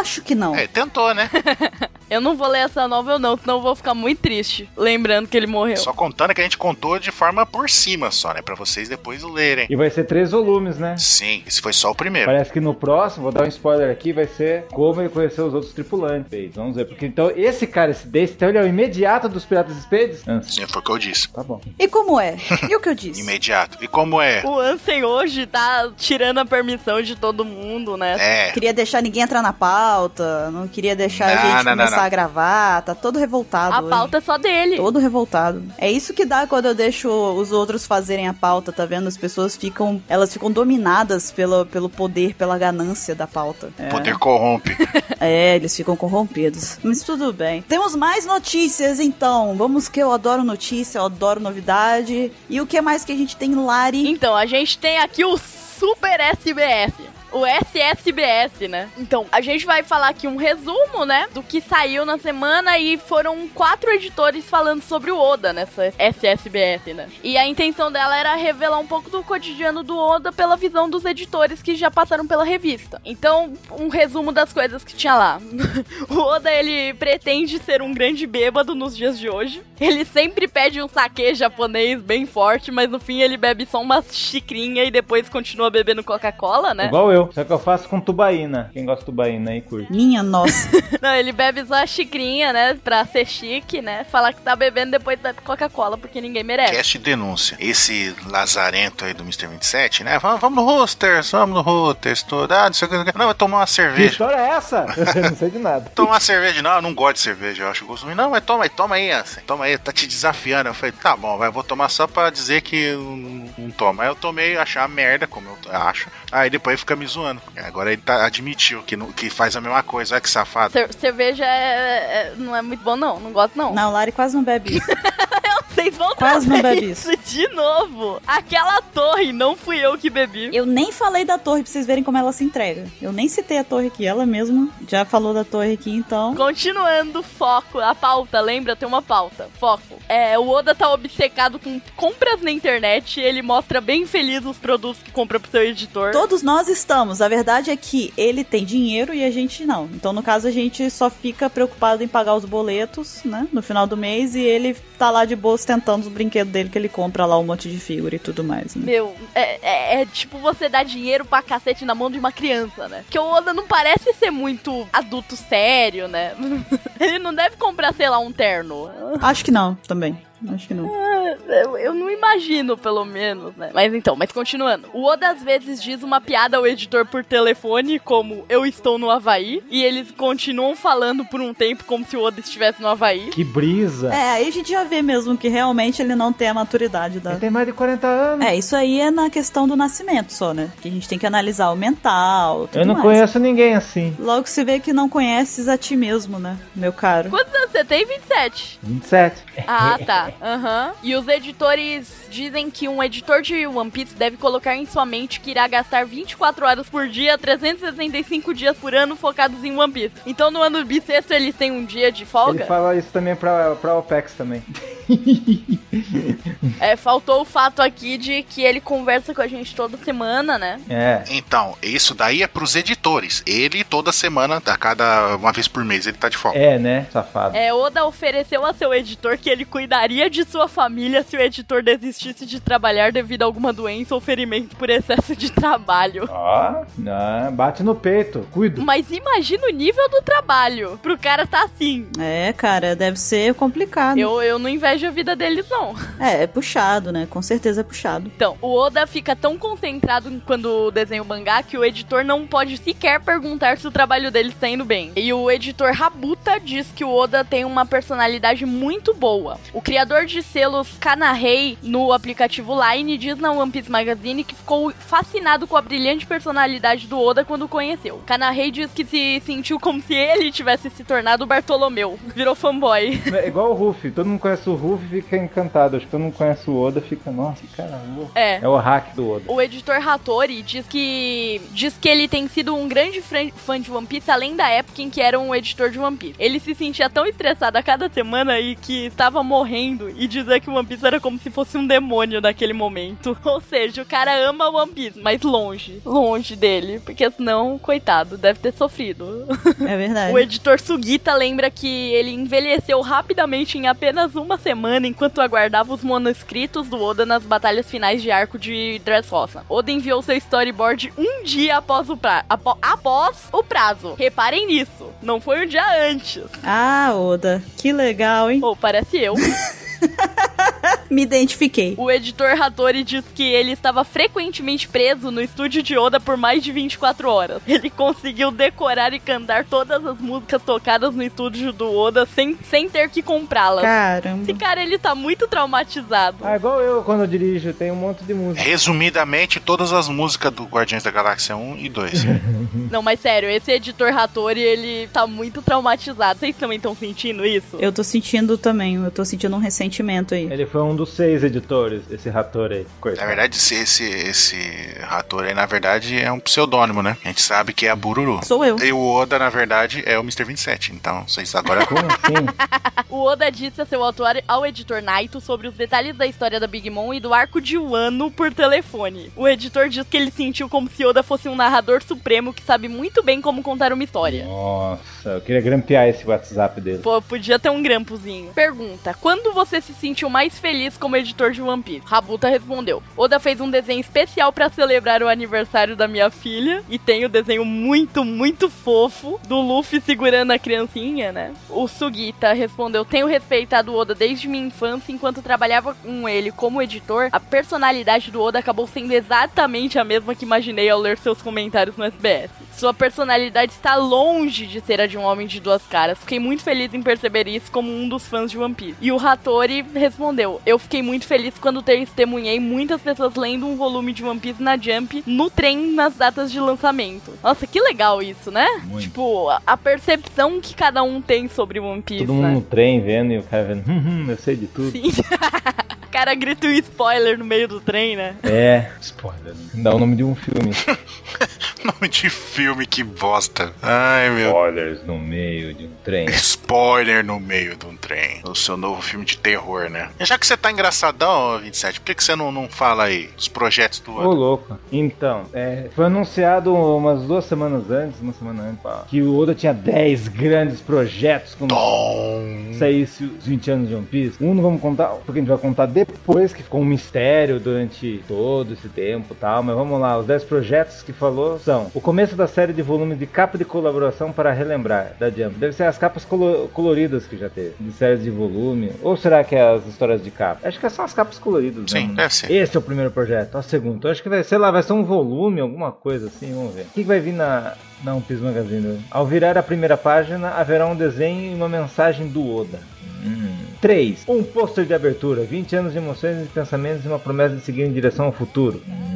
Acho que não. É, tentou, né? Eu não vou ler essa novel não, senão eu vou ficar muito triste. Lembrando que ele morreu. Só contando que a gente contou de forma por cima só, né? Pra vocês depois lerem. E vai ser três volumes, né? Sim, esse foi só o primeiro. Parece que no próximo, vou dar um spoiler aqui, vai ser como ele conheceu os outros tripulantes. Vamos ver, porque então esse cara, esse desse, então ele é o imediato dos Piratas Spades? Ah, Sim, foi o que eu disse. tá bom. E como é? E o que eu disse? Imediato. E como é? O Ansem hoje tá tirando a permissão de todo mundo, né? É. Queria deixar ninguém entrar na pauta, não queria deixar a Não, gente não, não, começar não. a gravar, tá todo revoltado. A hoje. pauta é só dele. Todo revoltado. É isso que dá quando eu deixo os outros fazerem a pauta, tá vendo? As pessoas ficam. Elas ficam dominadas pelo, pelo poder, pela ganância da pauta. O poder corrompe. É, eles ficam corrompidos. Mas tudo bem. Temos mais notícias, então. Vamos que eu adoro notícia, eu adoro novidade. E o que mais que a gente tem, Lari? Então, a gente tem aqui o Super SBS. O SSBS, né? Então, a gente vai falar aqui um resumo, né? Do que saiu na semana e foram quatro editores falando sobre o Oda nessa SSBS, né? E a intenção dela era revelar um pouco do cotidiano do Oda pela visão dos editores que já passaram pela revista. Então, um resumo das coisas que tinha lá. o Oda, ele pretende ser um grande bêbado nos dias de hoje. Ele sempre pede um saque japonês bem forte, mas no fim ele bebe só uma xicrinha e depois continua bebendo Coca-Cola, né? Igual eu, só que eu faço com tubaína. Quem gosta de tubaína aí curte. Minha nossa. Não, ele bebe só a xicrinha, né? Pra ser chique, né? Falar que tá bebendo depois bebe Coca-Cola porque ninguém merece. Cast denúncia. Esse lazarento aí do Mr. 27, né? Vamos, vamos no Roosters, vamos no Roosters, tudo. Ah, não sei o que. Não, vai tomar uma Que cerveja. história é essa? eu não sei de nada. Tomar cerveja, não, eu não gosto de cerveja, eu acho gosto ruim. Não, mas toma aí, toma aí, Ansem. Toma aí, tá te desafiando. Eu falei, tá bom, vai, vou tomar só pra dizer que não, não tomo. Aí eu tomei, achei uma merda, como eu acho. Aí depois fica me zoando. Agora ele tá, admitiu que, não- que faz a mesma coisa, olha que safado. Cer- cerveja é, é- não é muito bom, não. Não gosto, não. Não, Lari quase não bebe isso. Vocês vão trazer isso de novo. Aquela torre não fui eu que bebi. Eu nem falei da torre pra vocês verem como ela se entrega. Eu nem citei a torre aqui, ela mesma já falou da torre aqui, então. Continuando, foco, a pauta, lembra? Tem uma pauta. Foco. É, o Oda tá obcecado com compras na internet e ele mostra bem feliz os produtos que compra pro seu editor. Todos nós estamos. A verdade é que ele tem dinheiro e a gente não. Então, no caso, a gente só fica preocupado em pagar os boletos, né? No final do mês, e ele tá lá de boa tentando os brinquedos dele que ele compra lá um monte de figura e tudo mais. Né? Meu, é, é- é tipo você dar dinheiro pra cacete na mão de uma criança, né? Porque o Oda não parece ser muito adulto sério, né? Ele não deve comprar, sei lá, um terno. Acho que não, também. Acho que não. Eu, eu não imagino, pelo menos, né? Mas então, mas continuando. O Oda às vezes diz uma piada ao editor por telefone, como eu estou no Havaí, e eles continuam falando por um tempo como se o Oda estivesse no Havaí. Que brisa. É, aí a gente já vê mesmo que realmente ele não tem a maturidade da. Ele tem mais de 40 anos. É, isso aí é na questão do nascimento só, né? Que a gente tem que analisar o mental. Tudo eu não mais. conheço ninguém assim. Logo se vê que não conheces a ti mesmo, né, meu caro? Quantos anos você tem? 27. 27. Ah, tá. Aham. E os editores dizem que um editor de One Piece deve colocar em sua mente que irá gastar 24 horas por dia, 365 dias por ano focados em One Piece. Então no ano bissexto eles têm um dia de Ele folga? fala isso também pra, pra OPEX também. É, faltou o fato aqui de que ele conversa com a gente toda semana, né? É. Então, isso daí é pros editores. Ele, toda semana, a cada uma vez por mês, ele tá de folga. É, né? Safado. É, Oda ofereceu a seu editor que ele cuidaria de sua família se o editor desistisse de trabalhar devido a alguma doença ou ferimento por excesso de trabalho. Ó, não, bate no peito. Cuido. Mas imagina o nível do trabalho pro cara tá assim. É, cara, deve ser complicado. Eu, eu não invejo a vida deles, não. É, é puxado, né? Com certeza é puxado. Então, o Oda fica tão concentrado quando desenha o mangá que o editor não pode sequer perguntar se o trabalho dele está indo bem. E o editor Rabuta diz que o Oda tem uma personalidade muito boa. O criador de selos Kanahei no do aplicativo Line diz na One Piece Magazine que ficou fascinado com a brilhante personalidade do Oda quando o conheceu. Kanahei diz que se sentiu como se ele tivesse se tornado o Bartolomeu. Virou fanboy. É igual o Ruffy, todo mundo conhece o Ruffy e fica encantado. Acho que todo mundo conhece o Oda fica, nossa, caramba. É. É o hack do Oda. O editor Hattori diz que diz que ele tem sido um grande fã de One Piece além da época em que era um editor de One Piece. Ele se sentia tão estressado a cada semana e que estava morrendo e dizer que One Piece era como se fosse um demônio naquele momento. Ou seja, o cara ama One Piece, mas longe, longe dele, porque senão, coitado, deve ter sofrido. É verdade. O editor Sugita lembra que ele envelheceu rapidamente em apenas uma semana enquanto aguardava os manuscritos do Oda nas batalhas finais de arco de Dressrosa. Oda enviou seu storyboard um dia após o, pra... apo- após o prazo. Reparem nisso, não foi um dia antes. Ah, Oda, que legal, hein? Ou parece eu. Me identifiquei. O editor Hattori diz que ele estava frequentemente preso no estúdio de Oda por mais de 24 horas. Ele conseguiu decorar e cantar todas as músicas tocadas no estúdio do Oda sem, sem ter que comprá-las. Caramba. Esse cara, ele tá muito traumatizado. Ah, igual eu quando eu dirijo, tem um monte de música. Resumidamente, todas as músicas do Guardiões da Galáxia 1 e 2. Não, mas sério, esse editor Hattori, ele tá muito traumatizado. Vocês também estão sentindo isso? Eu tô sentindo também, eu tô sentindo um ressentimento aí. Ele foi um dos seis editores, esse rator aí. Na Coitado. verdade, esse, esse, esse rator aí, na verdade, é um pseudônimo, né? A gente sabe que é a Bururu. Sou eu. E o Oda, na verdade, é o Mr. 27. Então, vocês agora. Como assim? O Oda disse a seu autor, ao editor Naito sobre os detalhes da história da Big Mom e do arco de Wano por telefone. O editor diz que ele sentiu como se Oda fosse um narrador supremo que sabe muito bem como contar uma história. Nossa, eu queria grampear esse WhatsApp dele. Pô, podia ter um grampozinho. Pergunta: Quando você se sentiu mais feliz como editor de One Piece? Rabuta respondeu: Oda fez um desenho especial pra celebrar o aniversário da minha filha. E tem o desenho muito, muito fofo do Luffy segurando a criancinha, né? O Sugita respondeu: Tenho respeitado Oda desde minha infância. Enquanto trabalhava com ele como editor, a personalidade do Oda acabou sendo exatamente a mesma que imaginei ao ler seus comentários no SBS. Sua personalidade está longe de ser a de um homem de duas caras. Fiquei muito feliz em perceber isso como um dos fãs de One Piece. E o Hattori respondeu: Eu fiquei muito feliz quando testemunhei muitas pessoas lendo um volume de One Piece na Jump no trem nas datas de lançamento. Nossa, que legal isso, né? Muito. Tipo, a, a percepção que cada um tem sobre One Piece, Todo mundo né? no trem vendo e o cara vendo, hum, hum, eu sei de tudo. Sim. o cara grita um spoiler no meio do trem, né? É, spoiler. Dá o nome de um filme. Nome de filme, que bosta. Ai, meu. Spoilers no meio de um trem. Spoiler no meio de um trem. O seu novo filme de terror, né? E já que você tá engraçadão, ô 27, por que, que você não, não fala aí dos projetos do Ô, ano? louco. Então, é, foi anunciado umas duas semanas antes, uma semana antes, que o Oda tinha 10 grandes projetos quando Tom. saísse os 20 anos de One Piece. Um não vamos contar, porque a gente vai contar depois, que ficou um mistério durante todo esse tempo e tal. Mas vamos lá, os 10 projetos que falou são o começo da série de volumes de capa de colaboração para relembrar da Jump. Deve ser as capas colo- coloridas que já teve, de séries de volume. Ou será que é as histórias de capa? Acho que são as capas coloridas. Sim, né? deve ser. Esse é o primeiro projeto. O segundo, acho que vai, sei lá, vai ser um volume, alguma coisa assim, vamos ver. O que, que vai vir na, na One Piece Magazine? Ao virar a primeira página, haverá um desenho e uma mensagem do Oda. Hum. 3. Um pôster de abertura, 20 anos de emoções e pensamentos e uma promessa de seguir em direção ao futuro. Hum.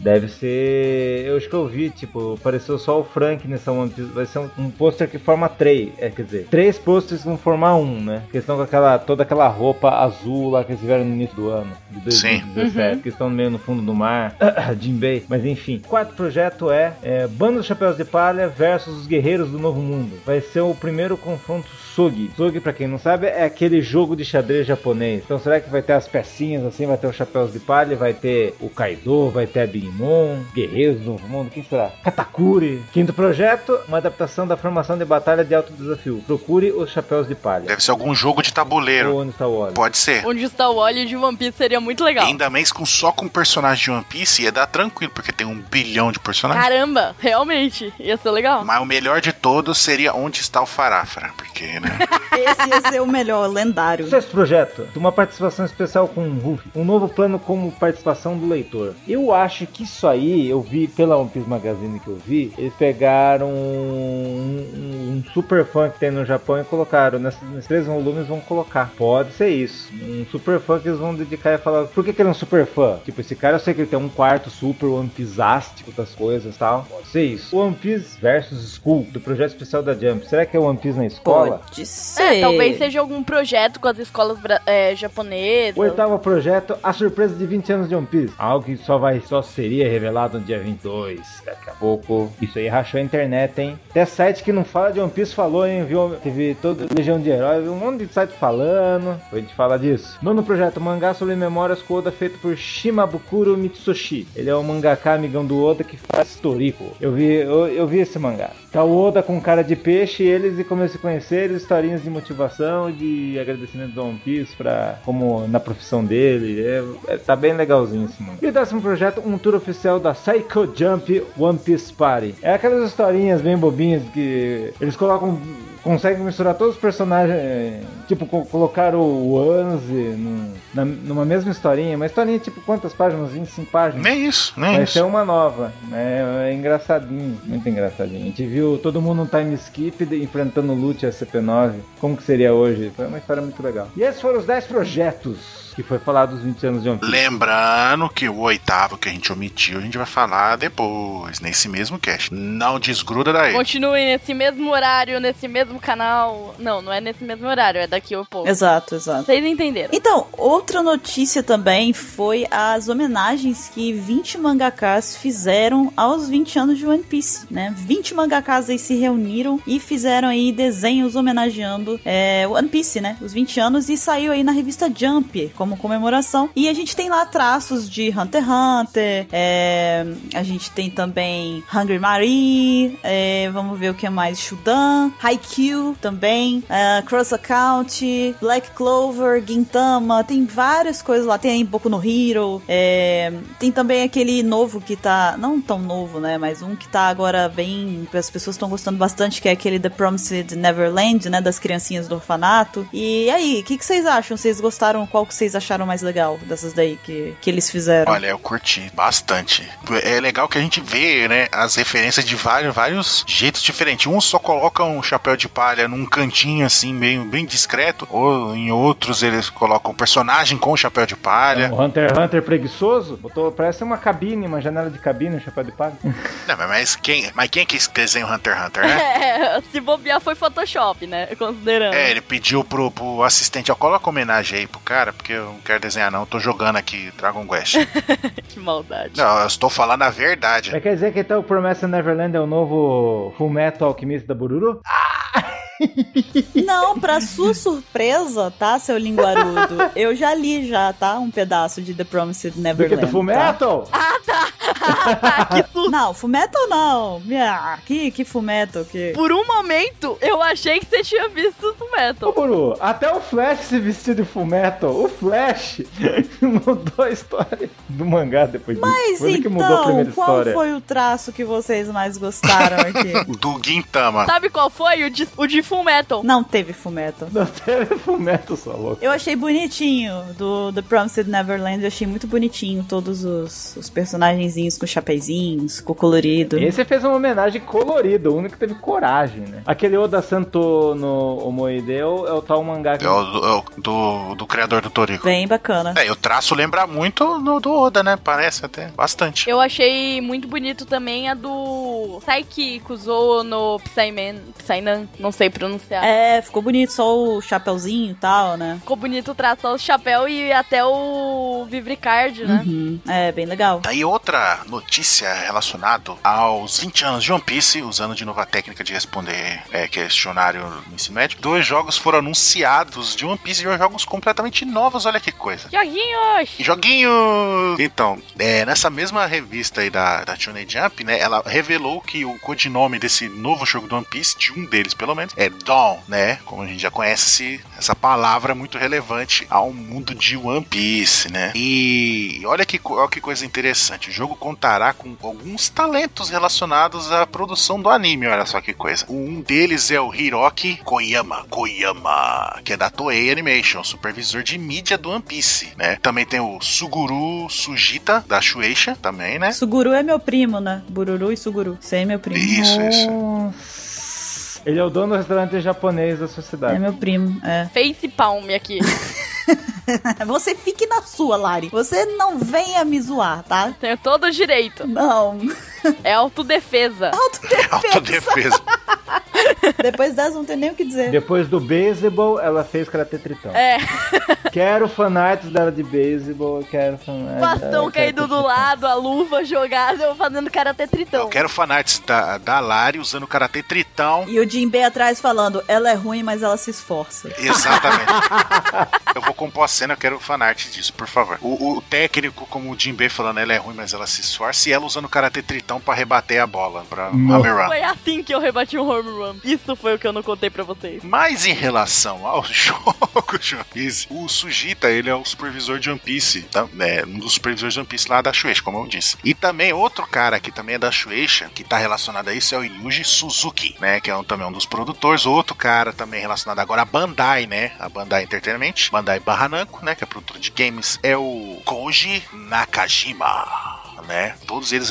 Deve ser. Eu acho que eu vi, tipo, apareceu só o Frank nessa One Piece. Vai ser um, um pôster que forma três. É, quer dizer, três pôsteres vão formar um, né? Que estão com aquela, toda aquela roupa azul lá que eles tiveram no início do ano, de 2017. Que estão meio no fundo do mar. Jinbei. Mas enfim. Quarto projeto é, é Bando dos Chapéus de Palha versus os Guerreiros do Novo Mundo. Vai ser o primeiro confronto Sugi. Sugi, pra quem não sabe, é aquele jogo de xadrez japonês. Então será que vai ter as pecinhas assim? Vai ter os chapéus de palha, vai ter o Kaido, vai ter a Big Mom, Guerreiros do Novo Mundo, quem será? Katakuri. Quinto projeto, uma adaptação da formação de batalha de alto desafio. Procure os chapéus de palha. Deve ser algum jogo de tabuleiro. Ou onde está o óleo? Pode ser. Onde está o óleo de One Piece seria muito legal. Ainda mais com só com personagem de One Piece ia dar tranquilo, porque tem um bilhão de personagens. Caramba, realmente, ia ser legal. Mas o melhor de todos seria onde está o Farafra, porque, né? Esse ia ser o melhor, lendário. Sexto projeto, uma participação especial com o Ruff, um novo plano como participação do leitor. Eu acho que isso aí, eu vi pela One Piece Magazine que eu vi, eles pegaram um, um um super fã que tem no Japão e colocaram. Nesses, nesses três volumes vão colocar. Pode ser isso. Um super fã que eles vão dedicar e falar. Por que, que ele é um super fã? Tipo, esse cara eu sei que ele tem um quarto super One Piece-ástico das coisas e tal. Pode ser isso. One Piece versus School, do projeto especial da Jump. Será que é One Piece na escola? Pode ser. É, talvez seja algum projeto com as escolas é, japonesas. Oitavo projeto, a surpresa de 20 anos de One Piece. Algo que só vai, só seria revelado no dia 22. Daqui a pouco. Isso aí rachou a internet, hein? Até site que não fala de One Piece falou, hein? Viu? Teve toda Legião de Heróis, um monte de site falando. A gente fala disso. Nono projeto, mangá sobre memórias com Oda feito por Shimabukuro Mitsushi. Ele é o mangaka amigão do Oda que faz Toriko. Eu vi, eu, eu vi esse mangá. Tá o Oda com cara de peixe e eles e como eles se conheceram, historinhas de motivação e de agradecimento do One Piece pra, como na profissão dele. É, é- tá bem legalzinho esse mangá. E o décimo projeto, um tour oficial da Psycho Jump One Piece Party. É aquelas historinhas bem bobinhas que eles colocam conseguem misturar todos os personagens, é, tipo, co colocar o Anze numa mesma historinha, uma historinha tipo quantas páginas? 25 páginas? Nem isso, nem Vai isso. ser uma nova, é, é engraçadinho, muito engraçadinho. A gente viu todo mundo no time skip de- enfrentando o Lute a CP9, como que seria hoje? Foi uma história muito legal. E esses foram os 10 projetos que foi falado dos 20 anos de One Piece. Lembrando que o oitavo que a gente omitiu, a gente vai falar depois, nesse mesmo cast. Não desgruda daí. Continue nesse mesmo horário, nesse mesmo canal. Não, não é nesse mesmo horário, é daqui a pouco. Exato, exato. Vocês entenderam. Então, outra notícia também foi as homenagens que 20 mangakas fizeram aos 20 anos de One Piece, né? 20 mangakas aí se reuniram e fizeram aí desenhos homenageando é, One Piece, né? Os 20 anos e saiu aí na revista Jump como comemoração. E a gente tem lá traços de Hunter x Hunter, é, a gente tem também Hungry Marie, é, vamos ver o que mais, Shudan, Haikyuu também, é, Cross Account, Black Clover, Gintama, tem várias coisas lá, tem Boku no Hero, é, tem também aquele novo que tá, não tão novo, né, mas um que tá agora bem, as pessoas estão gostando bastante, que é aquele The Promised Neverland, né, das criancinhas do orfanato. E aí, o que, que vocês acham? Vocês gostaram? Qual que vocês acharam mais legal dessas daí que, que eles fizeram? Olha, eu curti bastante. É legal que a gente vê, né, as referências de vários, vários jeitos diferentes. Um só coloca um chapéu de palha num cantinho assim, meio bem discreto, ou em outros eles colocam um personagem com chapéu de palha. O Hunter x Hunter preguiçoso, botou, parece uma cabine, uma janela de cabine, um chapéu de palha. Não, mas quem, mas quem que desenha o Hunter x Hunter, né? É, se bobear foi Photoshop, né? Considerando. É, ele pediu pro, pro assistente, ó, coloca homenagem aí pro cara, porque eu não quero desenhar não, eu tô jogando aqui Dragon Quest. Que maldade. não, eu estou falando a verdade. Mas quer dizer que então o Promessa Neverland é o novo Fullmetal Alquimista da Bururu? Não, pra sua surpresa, tá, seu linguarudo? Eu já li já, tá? Um pedaço de The Promised Do que Neverland. do tá? Fullmetal? Que susto. Não, Fumeto não. Que, que Fumeto, que... Por um momento, eu achei que você tinha visto o Ô, Metal. Buru, até o Flash se vestiu de Fullmetal. O Flash mudou a história do mangá depois disso. Mas ele que mudou a então, primeira qual história. foi o traço que vocês mais gostaram aqui? Do Gintama. Sabe qual foi? O de, o de Full Metal. não teve Fumeto. Não teve Fullmetal, só louco. Eu achei bonitinho do The Promised Neverland, eu achei muito bonitinho todos os, os personagenzinhos com chapeizinhos, com colorido. Esse fez uma homenagem colorida, o único que teve coragem, né? Aquele Oda Santo no Omoideu é o tal mangá que... É o do, é o do, do criador do Toriko. Bem bacana. É, e o traço lembra muito no, do Oda, né? Parece até bastante. Eu achei muito bonito também a do Saiki Kuzo no Psyman, Psynan, não sei pronunciar. É, ficou bonito, só o chapeuzinho e tal, né? Ficou bonito o traço, só o chapéu e até o Vivricard, né? Uhum. É, bem legal. Daí outra notícia relacionada aos 20 anos de One Piece, usando de novo a técnica de responder é, questionário no ensino médio. Dois jogos foram anunciados de One Piece, dois jogos completamente novos, olha que coisa. Joguinhos! Joguinho! Então, é, nessa mesma revista aí da, da Shonen Jump, né, ela revelou que o codinome desse novo jogo do One Piece, de um deles pelo menos, é Dawn, né? Como a gente já conhece essa palavra muito relevante ao mundo de One Piece, né? E olha que, olha que coisa interessante, o jogo contará com alguns talentos relacionados à produção do anime, olha só que coisa. Um deles é o Hiroki Koyama, Koyama, que é da Toei Animation, supervisor de mídia do One Piece, né? Também tem o Suguru Sujita, da Shueisha, também, né? Suguru é meu primo, né? Bururu e Suguru. Você é meu primo. Isso, isso. Nossa. Ele é o dono do restaurante japonês da É sociedade. meu primo, é. Face palm aqui. Você fique na sua, Lari. Você não venha me zoar, tá? Tenho todo o direito. Não. É autodefesa. Autodefesa. Depois dessa não tem nem o que dizer. Depois do beisebol, ela fez Karate Tritão. É, Quero fanarts dela de beisebol, quero fanarts bastão dela de caído do lado, a luva jogada, eu fazendo karate tritão. Eu quero fanarts da, da Lari usando Karate Tritão. E o Jim B atrás falando, ela é ruim, mas ela se esforça. Exatamente. eu vou compor a cena, eu quero fanart disso, por favor. O, o técnico, como o Jim B falando, ela é ruim, mas ela se esforça. E ela usando o Karate Tritão pra rebater a bola, pra Nossa. home run. Foi assim que eu rebati um home run. Isso foi o que eu não contei pra vocês. Mas em relação ao jogo de One Piece, o Sujita, ele é o supervisor de One Piece, tá? é, um dos supervisores de One Piece lá da Shueisha, como eu disse. E também outro cara que também é da Shueisha, que tá relacionado a isso, é o Yuji Suzuki, né? Que é um, também um dos produtores. Outro cara também relacionado agora à Bandai, né? A Bandai Entertainment, Bandai Barra Namco, né? Que é produtor de games, é o Koji Nakajima. Né? Todos eles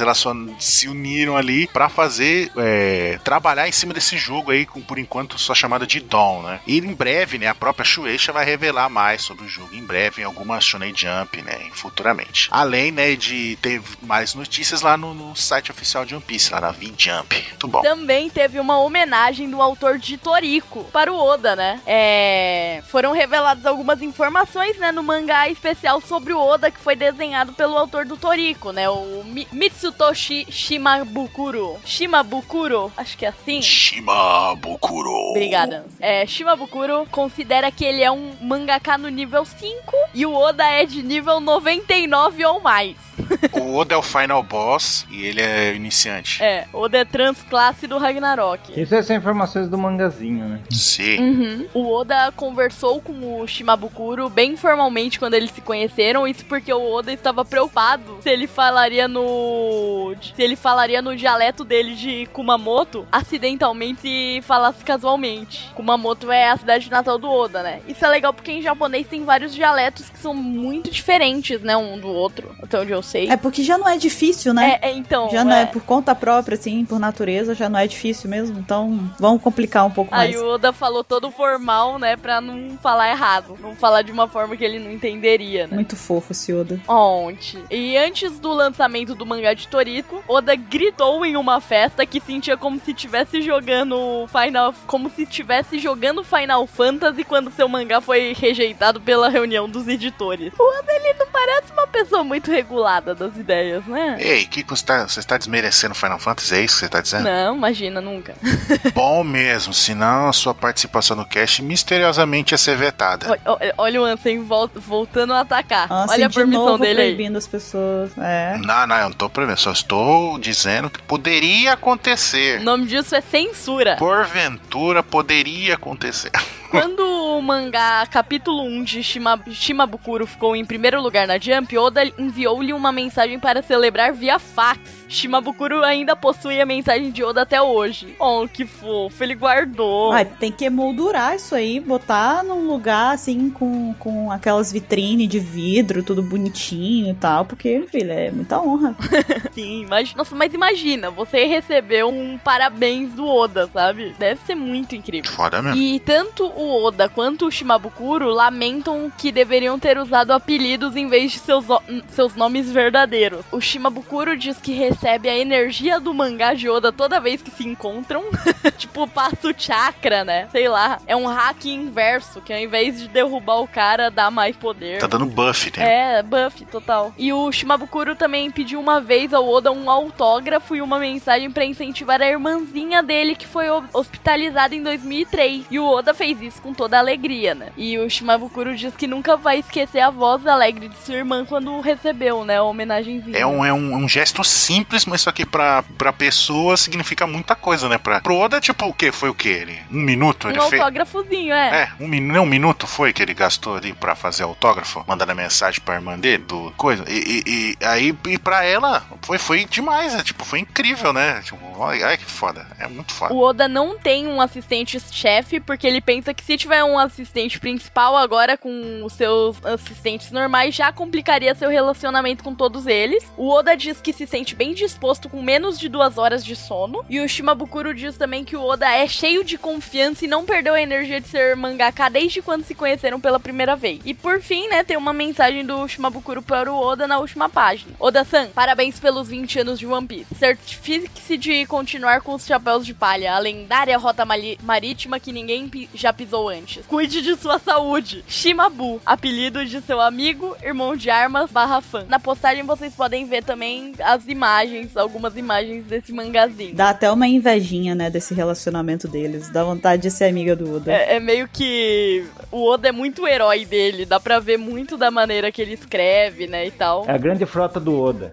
se uniram ali pra fazer é, trabalhar em cima desse jogo aí com por enquanto só chamada de Dawn, né? E em breve, né, a própria Shueisha vai revelar mais sobre o jogo em breve em alguma Shonen Jump, né, futuramente. Além, né, de ter mais notícias lá no, no site oficial de One Piece, lá na V-Jump. Muito bom. Também teve uma homenagem do autor de Toriko para o Oda, né? É... Foram reveladas algumas informações, né, no mangá especial sobre o Oda, que foi desenhado pelo autor do Toriko, né? O Mi- Mitsutoshi Shimabukuro. Shimabukuro, acho que é assim. Shimabukuro. Obrigada. É, Shimabukuro considera que ele é um mangaka no nível 5 e o Oda é de nível 99 ou mais. O Oda é o final boss e ele é iniciante. É, Oda é transclasse do Ragnarok. Isso é são informações do mangazinho, né? Sim. Uhum. O Oda conversou com o Shimabukuro bem formalmente quando eles se conheceram, isso porque o Oda estava preocupado se ele falaria no se ele falaria no dialeto dele de Kumamoto acidentalmente se falasse casualmente. Kumamoto é a cidade natal do Oda, né? Isso é legal porque em japonês tem vários dialetos que são muito diferentes, né, um do outro, até onde eu sei. É porque já não é difícil, né? É, é, então, já não é. é. por conta própria, assim, por natureza, já não é difícil mesmo. Então, vamos complicar um pouco Aí mais. o Oda falou todo formal, né, pra não falar errado. Não falar de uma forma que ele não entenderia, né? Muito fofo esse Oda. Ontem. E antes do lançamento do mangá de Toriko, Oda gritou em uma festa que sentia como se estivesse jogando Final, como se estivesse jogando Final Fantasy quando seu mangá foi rejeitado pela reunião dos editores. O Oda ele não parece uma pessoa muito regulada das ideias, né? Ei, que que você está, você está desmerecendo Final Fantasy? É isso que você está dizendo? Não, imagina nunca. Bom mesmo, senão a sua participação no cast misteriosamente ia ser vetada. Olha, olha- olha o Ansem vol- voltando a atacar. Nossa, olha a de permissão novo dele aí. proibindo as pessoas. É. Não, não, eu não tô prevendo, só estou dizendo que poderia acontecer. O nome disso é censura. Porventura poderia acontecer. Quando o mangá capítulo 1 de Shima, Shimabukuro ficou em primeiro lugar na Jump, Oda enviou-lhe uma mensagem para celebrar via fax. Shimabukuro ainda possui a mensagem de Oda até hoje. Oh, que fofo, ele guardou. Ah, tem que emoldurar isso aí, botar num lugar assim com, com aquelas vitrines de vidro, tudo bonitinho e tal, porque, filho, é muita honra. Sim, mas, nossa, mas imagina, você recebeu um parabéns do Oda, sabe? Deve ser muito incrível. Foda mesmo. E tanto o Oda quanto o Shimabukuro lamentam que deveriam ter usado apelidos em vez de seus, seus nomes verdadeiros. O Shimabukuro diz que recebe a energia do mangá de Oda toda vez que se encontram. tipo, passa o chakra, né? Sei lá. É um hack inverso, que ao invés de derrubar o cara, dá mais poder. Tá dando buff, né? É, buff, total. E o Shimabukuro também pediu uma vez ao Oda um autógrafo e uma mensagem pra incentivar a irmãzinha dele que foi ho- hospitalizada em 2003. E o Oda fez isso com toda a alegria, né? E o Shimabukuro diz que nunca vai esquecer a voz alegre de sua irmã quando recebeu, né, a homenagenzinha. É um, é um, um gesto simples, mas isso aqui pra, pra pessoa significa muita coisa, né? Pra, pro Oda, tipo, o quê? Foi o quê? Ele, um minuto? Um Ele fez. autógrafozinho, é. É, um, nem um minuto foi que ele gastou ali pra fazer autógrafo, mandando a mensagem pra irmã dele, do coisa. E, e- e aí, e pra ela, foi, foi demais, né? Tipo, foi incrível, né? Tipo, ai, que foda. É muito foda. O Oda não tem um assistente-chefe, porque ele pensa que se tiver um assistente principal agora com os seus assistentes normais, já complicaria seu relacionamento com todos eles. O Oda diz que se sente bem disposto com menos de duas horas de sono. E o Shimabukuro diz também que o Oda é cheio de confiança e não perdeu a energia de ser mangaka desde quando se conheceram pela primeira vez. E por fim, né, tem uma mensagem do Shimabukuro para o Oda na última página. Oda-san, parabéns pelos 20 anos de One Piece. Certifique-se de continuar com os chapéus de palha, a lendária rota marítima que ninguém já pisou antes. Cuide de sua saúde. Shimabu, apelido de seu amigo, irmão de armas barra fã. Na postagem vocês podem ver também as imagens, algumas imagens desse mangazinho. Dá até uma invejinha, né, desse relacionamento deles. Dá vontade de ser amiga do Oda. É, é meio que o Oda é muito herói dele, dá pra ver muito da maneira que ele escreve, né, e tal. É a grande frota do Oda.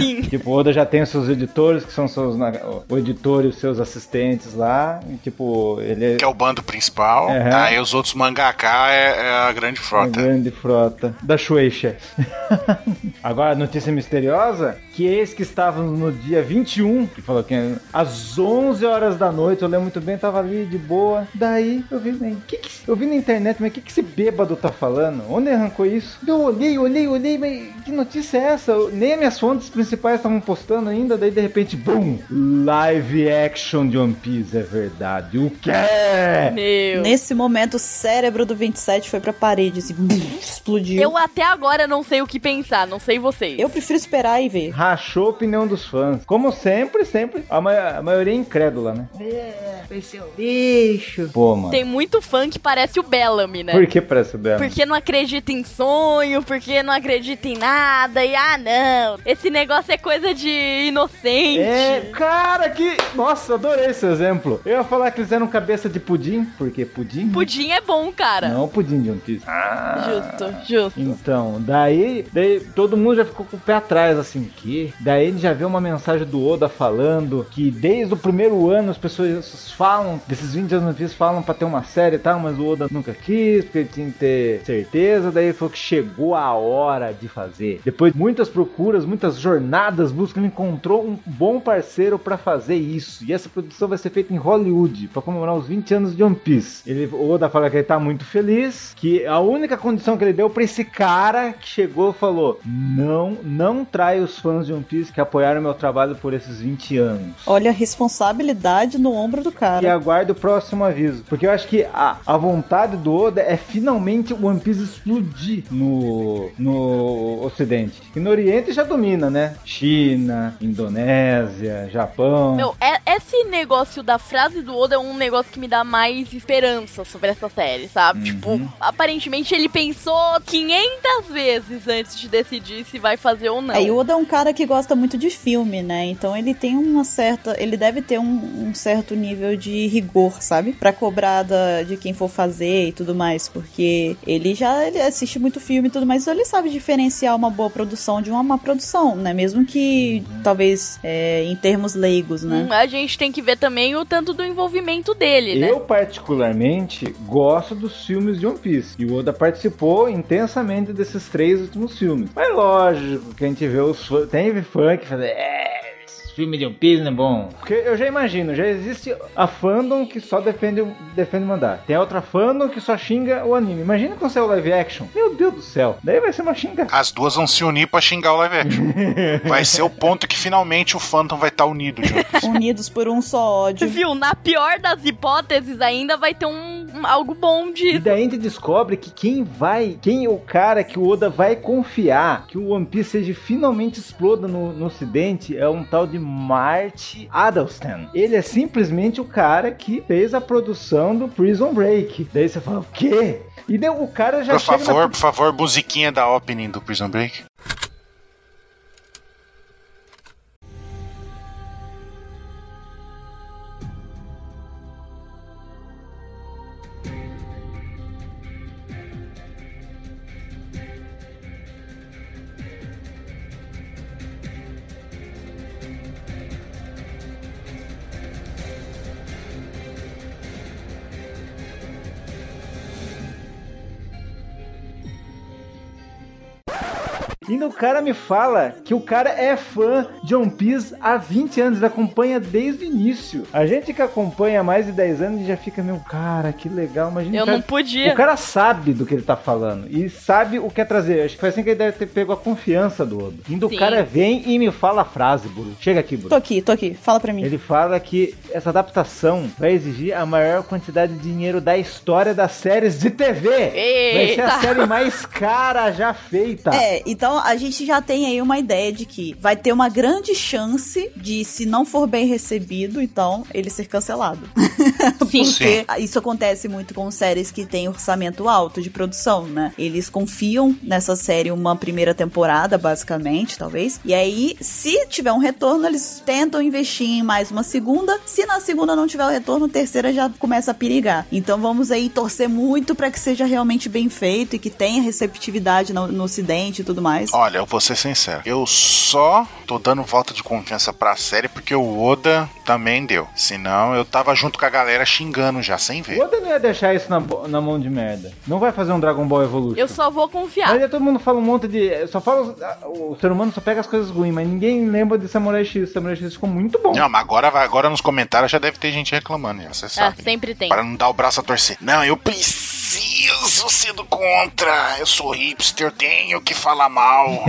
Sim. tipo, o Oda já tem os seus editores, que são seus, na- o editor e os seus assistentes lá. E, tipo, ele é Que é o bando principal. Uhum. Aí os outros mangaka é, é a grande a frota. grande frota da Shueisha. Agora, a notícia misteriosa, que eis que estávamos no dia 21, que falou que às 11 horas da noite, eu lembro muito bem, tava ali de boa. Daí, eu vi, né, que que, eu vi na internet, mas o que, que esse bêbado tá falando? Onde arrancou isso? Eu olhei, olhei, olhei, mas que notícia é essa? Eu- nem as minhas fontes principais estavam postando ainda, daí de repente, BUM! Live action de One Piece, é verdade. O quê? Meu. Nesse momento, o cérebro do 27 foi pra parede, assim, explodiu. Eu até agora não sei o que pensar, não sei vocês. Eu prefiro esperar e ver. Rachou a opinião dos fãs. Como sempre, sempre. A, ma- a maioria é incrédula, né? É, ser um lixo. Pô, mano. Tem muito fã que parece o Bellamy, né? Por que parece bela? Porque não acredita em sonho, porque não acredita em nada, e ah não, esse negócio é coisa de inocente. É, cara, que. Nossa, adorei esse exemplo. Eu ia falar que eles eram cabeça de pudim, porque pudim. Pudim é bom, cara. Não pudim de One Piece. Justo, justo. Então, daí, daí todo mundo já ficou com o pé atrás, assim, que? Daí ele já vê uma mensagem do Oda falando que desde o primeiro ano as pessoas falam, desses 20 anos no Piece falam pra ter uma série e tal, mas o Oda nunca quis, porque ele tinha que ter certeza, daí ele falou que chegou a hora de fazer. Depois de muitas procuras, muitas jornadas, busca, ele encontrou um bom parceiro pra fazer isso. E essa produção vai ser feita em Hollywood, pra comemorar os 20 anos de One Piece. Ele, o Oda fala que ele tá muito feliz, que a única condição que ele deu pra esse cara que chegou falou: Não, não trai os fãs de One Piece que apoiaram meu trabalho por esses 20 anos. Olha a responsabilidade no ombro do E cara. aguardo o próximo aviso. Porque eu acho que a, a vontade do Oda é finalmente o One Piece explodir no, no Ocidente. E no Oriente já domina, né? China, Indonésia, Japão. Meu, é- esse negócio da frase do Oda é um negócio que me dá mais esperança sobre essa série, sabe? Uhum. Tipo, aparentemente ele pensou 500 vezes antes de decidir se vai fazer ou não. É, e o Oda é um cara que gosta muito de filme, né? Então ele tem uma certa. Ele deve ter um, um certo nível de rigor, sabe? Pra cobrar da- de quem for fazer e tudo mais. Porque ele já ele assiste muito filme e tudo mais, então ele sabe diferenciar uma boa produção de uma má produção, né? Mesmo que talvez é, em termos leigos, né? Hum, a gente tem que ver também o tanto do envolvimento dele, né? Eu, particularmente, gosto dos filmes de One Piece. E o Oda participou intensamente desses três últimos filmes. Mas lógico que a gente vê os fãs. Tem fã que fala. É, filme de Piece não é bom. Porque eu já imagino, já existe a fandom que só defende, o- defende mandar. Tem a outra fandom que só xinga o anime. Imagina quando sair o live action. Meu Deus do céu. Daí vai ser uma xinga. As duas vão se unir pra xingar o live action. Vai ser o ponto que finalmente o Phantom vai estar unido One Piece. Unidos por um só ódio. Viu? Na pior das hipóteses, ainda vai ter um, um- algo bom E disso. daí a gente descobre que quem vai, quem é o cara que o Oda vai confiar que o One Piece seja finalmente exploda no, no ocidente é um tal de Marty Adelston. Ele é simplesmente o cara que fez a produção do Prison Break. Daí você fala, o quê? E daí o cara já Por chega na favor, por favor, musiquinha da opening do Prison Break. E o cara me fala que o cara é fã de One Piece há 20 anos, ele acompanha desde o início. A gente que acompanha há mais de 10 anos já fica, meu, cara, que legal. Imagina Eu cara, não podia. O cara sabe do que ele tá falando e sabe o que é trazer. Acho que foi assim que ele deve ter pego a confiança do Odo. E o cara vem e me fala a frase, Buru. Chega aqui, Buru. Tô aqui, tô aqui. Fala pra mim. Ele fala que essa adaptação vai exigir a maior quantidade de dinheiro da história das séries de TV. Vai ser a Eita. série mais cara já feita. É, então a gente já tem aí uma ideia de que vai ter uma grande chance de, se não for bem recebido, então ele ser cancelado. Sim. Porque isso acontece muito com séries que têm orçamento alto de produção, né? Eles confiam nessa série uma primeira temporada, basicamente, talvez. E aí, se tiver um retorno, eles tentam investir em mais uma segunda. Se na segunda não tiver o retorno, a terceira já começa a perigar. Então vamos aí torcer muito pra que seja realmente bem feito e que tenha receptividade no, no ocidente e tudo mais. Olha, eu vou ser sincero. Eu só tô dando volta de confiança pra série porque o Oda também deu. Senão eu tava junto com a galera xingando já, sem O ver. Oda não ia deixar isso na, na mão de merda. Não vai fazer um Dragon Ball Evolution. Eu só vou confiar. Mas aí todo mundo fala um monte de. Só fala. O ser humano só pega as coisas ruins, mas ninguém lembra de Samurai X. Samurai X ficou muito bom. Não, mas agora, agora nos comentários já deve ter gente reclamando, já, você Ah, sabe. né? sempre tem. Para não dar o braço a torcer. Não, eu preciso ser do contra. Eu sou hipster, eu tenho que falar mal.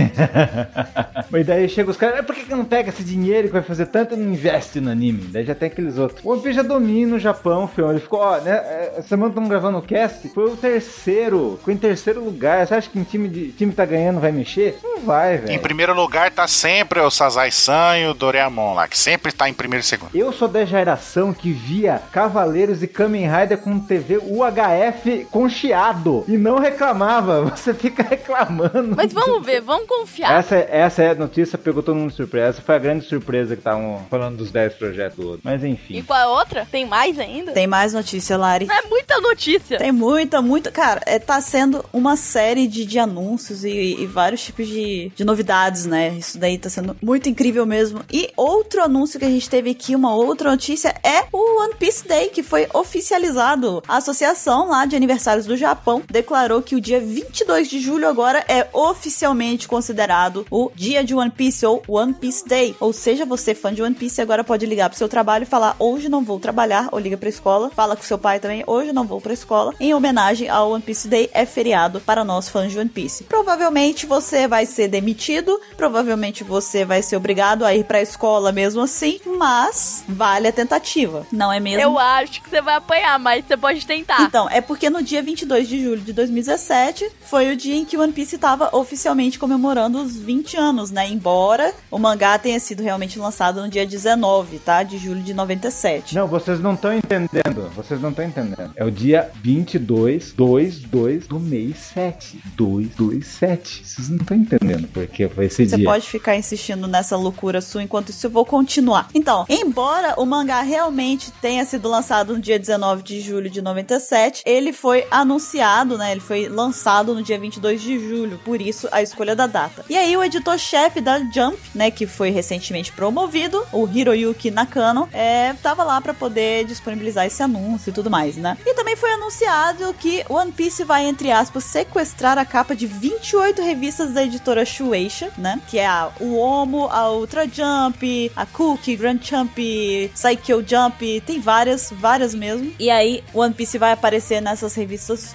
Mas daí chega os caras, "Ah, por que, que não pega esse dinheiro que vai fazer tanto e não investe no anime? Daí já tem aqueles outros. O One Piece já domina o Japão, filho. Ele ficou, ó, né? é, Essa semana estamos gravando o cast, foi o terceiro. Ficou em terceiro lugar. Você acha que um time, de, time tá ganhando vai mexer? Não vai, em velho. primeiro lugar tá sempre o Sazai-san e o Doraemon lá, que sempre tá em primeiro e segundo. Eu sou da geração que via Cavaleiros e Kamen Rider com TV UHF com chiado e não reclamava. Você fica reclamando. Mas vamos ver, vamos confiar. Essa, essa é a notícia, pegou todo mundo de surpresa. Essa foi a grande surpresa que estavam falando dos 10 projetos do outro. Mas E enfim. qual é a outra? Tem mais ainda? Tem mais notícia, Lari. É muita notícia. Tem muita, muita. Cara, é, tá sendo uma série de, de anúncios e, e vários tipos de, de novidades, né? Isso daí tá sendo muito incrível mesmo. E outro anúncio que a gente teve aqui, uma outra notícia, é o One Piece Day, que foi oficializado. A associação lá de aniversários do Japão declarou que o dia 22 de julho agora é oficialmente considerado o dia de One Piece ou One Piece Day. Ou seja, você fã de One Piece agora pode ligar pro seu trabalho e falar hoje não vou trabalhar, ou liga pra escola, fala com seu pai também, hoje não vou pra escola, em homenagem ao One Piece Day, é feriado para nós fãs de One Piece. Provavelmente você vai ser demitido, provavelmente você vai ser obrigado a ir pra escola mesmo assim, mas vale a tentativa, não é mesmo? Eu acho que você vai apanhar, mas você pode tentar. Então, é porque no dia 22 de julho de 2017 foi o dia em que One Piece estava oficialmente comemorando os 20 anos, né? Embora o mangá tenha sido realmente lançado no dia 19, tá? De julho de 97. Não, vocês não estão entendendo. Vocês não estão entendendo. É o dia 22, 2, 2 do mês 7. 2, 2, 7. Vocês não estão entendendo porque foi esse Você dia. pode ficar insistindo nessa loucura sua, enquanto isso eu vou continuar. Então, embora o mangá realmente tenha sido lançado no dia 19 de julho de 97, ele foi anunciado, né? Ele foi lançado no dia 22 de julho, por isso a escolha da data. E aí o editor-chefe da Jump, né, que foi recentemente promovido, o Hiroyuki Nakano, é, tava lá pra poder disponibilizar esse anúncio e tudo mais, né? E também foi anunciado que One Piece vai, entre aspas, sequestrar a capa de 28 revistas da editora Shueisha, né? Que é a Uomo, a Ultra Jump, a Cookie, Grand Jump, Psycho Jump, tem várias, várias mesmo. E aí One Piece vai aparecer nessas revistas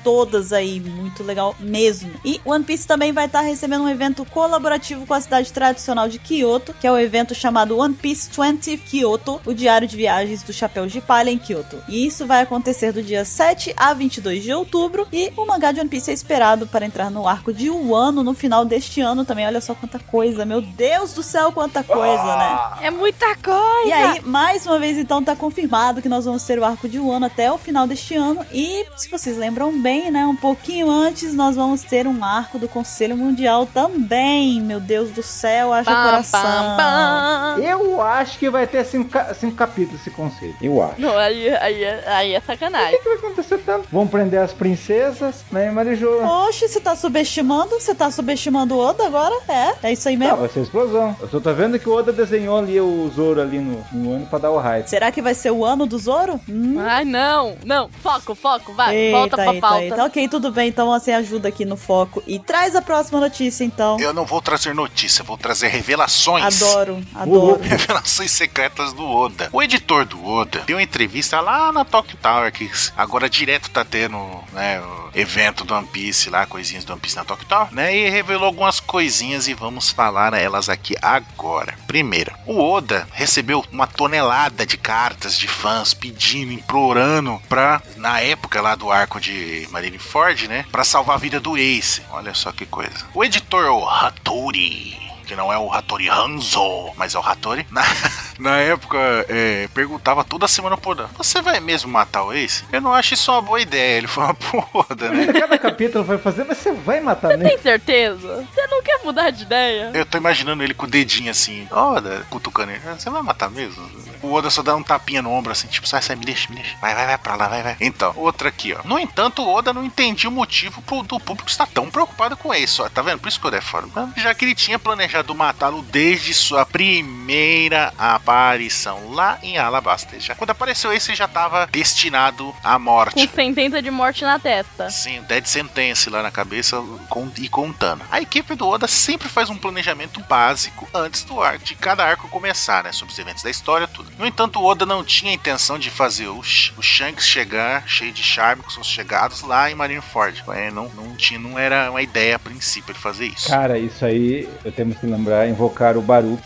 todas aí, muito legal mesmo. E One Piece também vai estar recebendo um evento colaborativo com a cidade tradicional de Kyoto, que é o evento chamado One Piece 20 Kyoto, o diário de viagens do Chapéu de Palha em Kyoto. E isso vai acontecer do dia 7 a 22 de outubro e o mangá de One Piece é esperado para entrar no arco de Wano no final deste ano também. Olha só quanta coisa, meu Deus do céu, quanta coisa, né? É muita coisa. E aí, mais uma vez, então, tá confirmado que nós vamos ter o arco de Wano até o final deste ano. E, se vocês lembram bem, né, um pouquinho antes, nós vamos ter um arco do Conselho Mundial também. Meu Deus do céu, haja Pam, coração. pam, pam. Eu acho que vai ter cinco, cinco capítulos esse conceito. Eu acho. Não, aí, aí, é- aí é sacanagem. O que vai acontecer tanto? Vão prender as princesas, né, Marijô? Oxe, você tá subestimando? Você tá subestimando o Oda agora? É, é isso aí Não, mesmo. vai ser explosão. Eu só tô vendo que o Oda desenhou ali o Zoro ali no, no ano pra dar o hype. Será que vai ser o ano do Zoro? Hum, Ai, não. Não, foco, foco, vai. Eita, Volta pra eita, aí. Então, ok, tudo bem. Então você ajuda aqui no foco. E traz a próxima notícia, então. Eu não vou trazer notícia, vou trazer revelações. Adoro, adoro. Revelações secretas do Oda. O editor do Oda deu uma entrevista lá na Tokyo Tower, que agora direto tá tendo, né, o evento do One Piece lá, coisinhas do One Piece na Tokyo Tower, né, e revelou algumas coisinhas e vamos falar elas aqui agora. Primeiro, o Oda recebeu uma tonelada de cartas de fãs pedindo, implorando pra, na época lá do arco de Marineford, né, pra salvar a vida do Ace. Olha só que coisa. O editor, o Hattori, que não é o Hattori Hanzo, mas é o Hattori. Na, na época, é, perguntava toda semana pro Oda: Você vai mesmo matar o Ace? Eu não acho isso uma boa ideia. Ele falou: Porra, né? Cada capítulo vai fazer, mas você vai matar Você mesmo. tem certeza? Você não quer mudar de ideia? Eu tô imaginando ele com o dedinho assim, Oda, cutucando ele. Você vai matar mesmo? O Oda só dá um tapinha no ombro assim, tipo, sai, sai, me deixa, me deixa. Vai, vai, vai pra lá, vai, vai. Então, outra aqui, ó. No entanto, o Oda não entendia o motivo pro, do público estar tão preocupado com isso, ó. Tá vendo? Por isso que o Oda é foda. Já que ele tinha planejado matá-lo desde sua primeira aparição lá em Alabasta. Já, quando apareceu esse, já tava destinado à morte. Com sentença de morte na testa. Sim, Dead Sentence lá na cabeça com- e contando. A equipe do Oda sempre faz um planejamento básico antes do arco, de cada arco começar, né? Sobre os eventos da história, tudo. No entanto, o Oda não tinha a intenção de fazer o, o Shanks chegar cheio de charme com seus chegados lá em Marineford. É, não, não, tinha, não era uma ideia a princípio ele fazer isso. Cara, isso aí eu temos que lembrar, invocar o Baruch.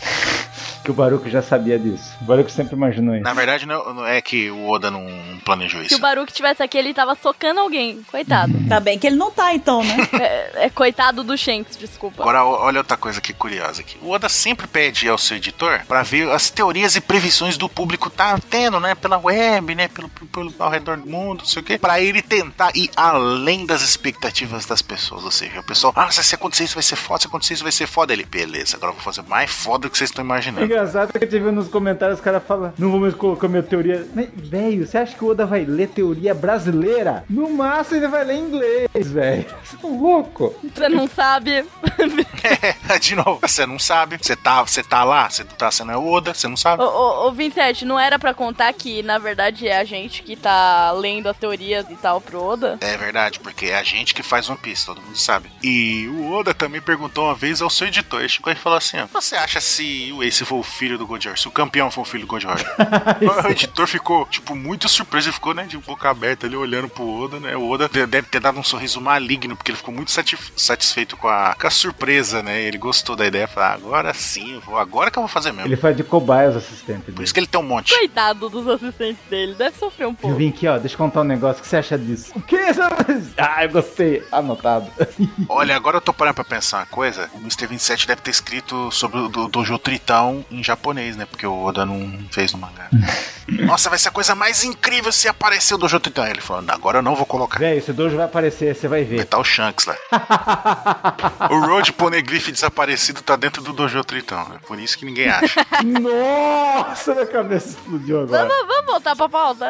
Que o Baruch já sabia disso. O Baruch sempre imaginou isso. Na verdade, não, é que o Oda não planejou Se isso. o Baruch tivesse aqui, ele tava socando alguém. Coitado. Tá bem que ele não tá, então, né? é, é coitado do Shanks, desculpa. Agora, olha outra coisa que curiosa aqui. O Oda sempre pede ao seu editor pra ver as teorias e previsões do público tá tendo, né? Pela web, né? Pelo, pelo ao redor do mundo, não sei o quê. Pra ele tentar ir além das expectativas das pessoas. Ou seja, o pessoal, ah, se acontecer isso vai ser foda, se acontecer isso vai ser foda. Ele, beleza, agora eu vou fazer mais foda do que vocês estão É imaginando. Engraçado que eu tive nos comentários, os caras falam, não vou mais colocar minha teoria. Velho, você acha que o Oda vai ler teoria brasileira? No máximo ele vai ler inglês, velho. Você tá louco? Você não sabe. É, de novo, você não sabe, você tá, você tá lá, você tá sendo é o Oda, você não sabe. Ô, ô, ô, 27, não era pra contar que, na verdade, é a gente que tá lendo as teorias e tal pro Oda? É verdade, porque é a gente que faz One Piece, todo mundo sabe. E o Oda também perguntou uma vez ao seu editor, ele chegou e falou assim, ó, você acha se o Ace for filho do Gold Roger, se o campeão for o filho do Gold Roger? o editor ficou, tipo, muito surpreso, ele ficou, né, de boca aberta ali, olhando pro Oda, né, o Oda de- deve ter dado um sorriso maligno, porque ele ficou muito satisf- satisfeito com a, com a surpresa, né, ele gostou da ideia, falou, ah, agora sim, eu vou, agora que eu vou fazer mesmo. Ele faz de cobaia os assistentes Por dele. isso que ele tem um monte. Coitado dos assistentes dele, deve sofrer um Eu pouco. vim aqui, ó, deixa eu contar um negócio. O que você acha disso? O que? Ah, eu gostei. Anotado. Olha, agora eu tô parando pra pensar uma coisa. O Mr. 27 deve ter escrito sobre o do, Dojo Tritão em japonês, né? Porque o Oda não fez no mangá. Nossa, vai ser a coisa mais incrível se aparecer o Dojo Tritão. Aí Ele falou, agora eu não vou colocar. Velho, esse dojo vai aparecer, você vai ver. Tá o Shanks lá. o Road Poneglyph desaparecido tá dentro do Dojo Tritão. É por isso que ninguém acha. Nossa, minha cabeça explodiu agora. Vamos, vamos voltar pra pauta.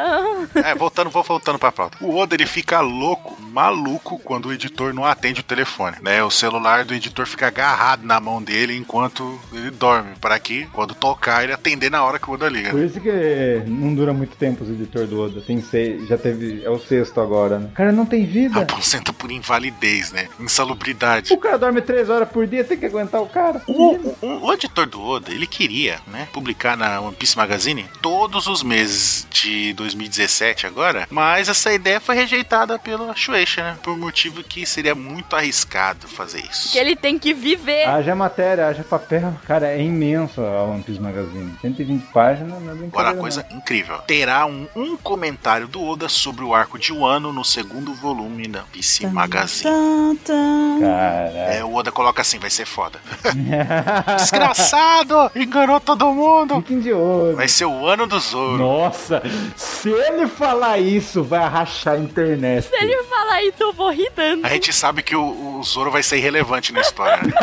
É, voltando, vou voltando pra pauta. O Oda, ele fica louco, maluco, quando o editor não atende o telefone, né? O celular do editor fica agarrado na mão dele enquanto ele dorme, para que, quando tocar, ele atender na hora que o Oda liga. Por isso que não dura muito tempo os editores do Oda. Tem seis, já teve. É o sexto agora, né? O cara não tem vida. Aposenta por invalidez, né? Insalubridade. O cara dorme três horas por dia, tem que aguentar o cara. O, o- o editor do Oda, ele queria, né, publicar na One Piece Magazine todos os meses de 2017 agora, mas essa ideia foi rejeitada pela Shueisha, né, por motivo que seria muito arriscado fazer isso. Que ele tem que viver. Haja matéria, haja papel. Cara, é imenso a One Piece Magazine. 120 páginas, não é Agora, brincadeira. coisa incrível. Terá um, um comentário do Oda sobre o arco de Wano no segundo volume da PC Magazine. Tan, tan. não. Cara. É, o Oda coloca assim, vai ser foda. Desgraçado! Enganou todo mundo! Fiquem de olho. Vai ser o ano do Zoro. Nossa, se ele falar isso, vai rachar a internet. Se ele falar isso, eu vou rir tanto. A gente sabe que o, o Zoro vai ser irrelevante na história. né?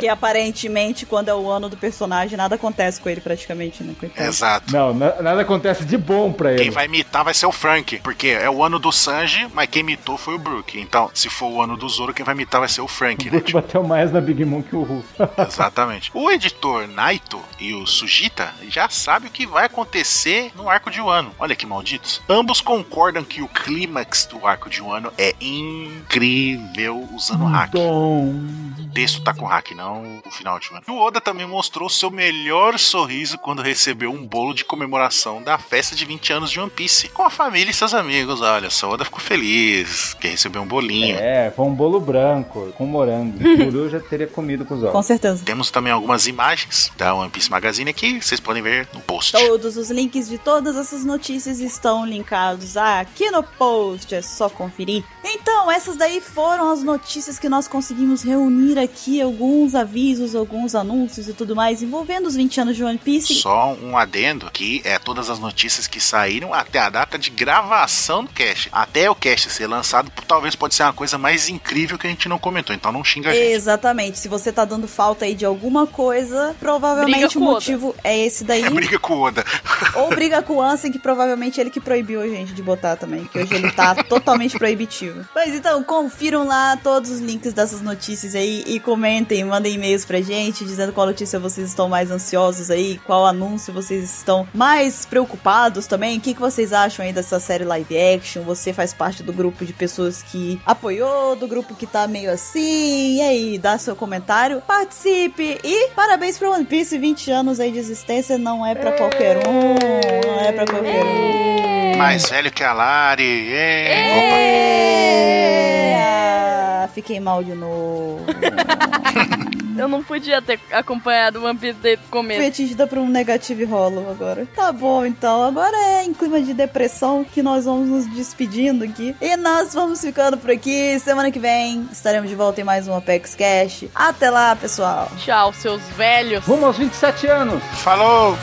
Que aparentemente, quando é o ano do personagem, nada acontece com ele praticamente, né? Coitado. Exato. Não, na- nada acontece de bom pra ele. Quem vai imitar vai ser o Frank, porque é o ano do Sanji, mas quem imitou foi o Brook. Então, se for o ano do Zoro, quem vai imitar vai ser o Frank, né? Brook bateu mais na Big Mom que o Hulk. Exatamente. O editor Naito e o Sujita já sabem o que vai acontecer no arco de Wano. Olha que malditos. Ambos concordam que o clímax do arco de Wano é incrível usando hack. Bom. O texto tá com hack, não o final de E o Oda também mostrou seu melhor sorriso quando recebeu um bolo de comemoração da festa de 20 anos de One Piece com a família e seus amigos. Olha só, o Oda ficou feliz que recebeu um bolinho. É, foi um bolo branco com morango. O Guru já teria comido com os Com ovos. certeza. Temos também algumas imagens da One Piece Magazine aqui, vocês podem ver no post. Todos os links de todas essas notícias estão linkados aqui no post, é só conferir. Então, essas daí foram as notícias que nós conseguimos reunir aqui, alguns avisos, alguns anúncios e tudo mais envolvendo os 20 anos de One Piece. Só um adendo que é todas as notícias que saíram até a data de gravação do cast. Até o cast ser lançado, talvez pode ser uma coisa mais incrível que a gente não comentou, então não xinga a gente. Exatamente. Se você tá dando falta aí de alguma coisa, provavelmente o o Oda. motivo é esse daí. É briga com o Oda. Ou briga com o Ansem, que provavelmente é ele que proibiu a gente de botar também, que hoje ele tá totalmente proibitivo. Mas então, confiram lá todos os links dessas notícias aí e comentem, mandem e-mails pra gente dizendo qual notícia vocês estão mais ansiosos aí, qual anúncio vocês estão mais preocupados também, o que, que vocês acham aí dessa série live action, você faz parte do grupo de pessoas que apoiou, do grupo que tá meio assim, e aí, dá seu comentário, participe e parabéns pro One Piece, 20 anos aí de existência, não é pra qualquer um, não é pra qualquer um. Mais velho que a Lari. É. É, ah, fiquei mal de novo. Eu não podia ter acompanhado One Piece desde o Fui começo. atingida por um negative rolo agora. Tá bom, então. Agora é em clima de depressão que nós vamos nos despedindo aqui. E nós vamos ficando por aqui. Semana que vem estaremos de volta em mais um Apex Cash. Até lá, pessoal. Tchau, seus velhos. Rumo aos 27 anos! Falou!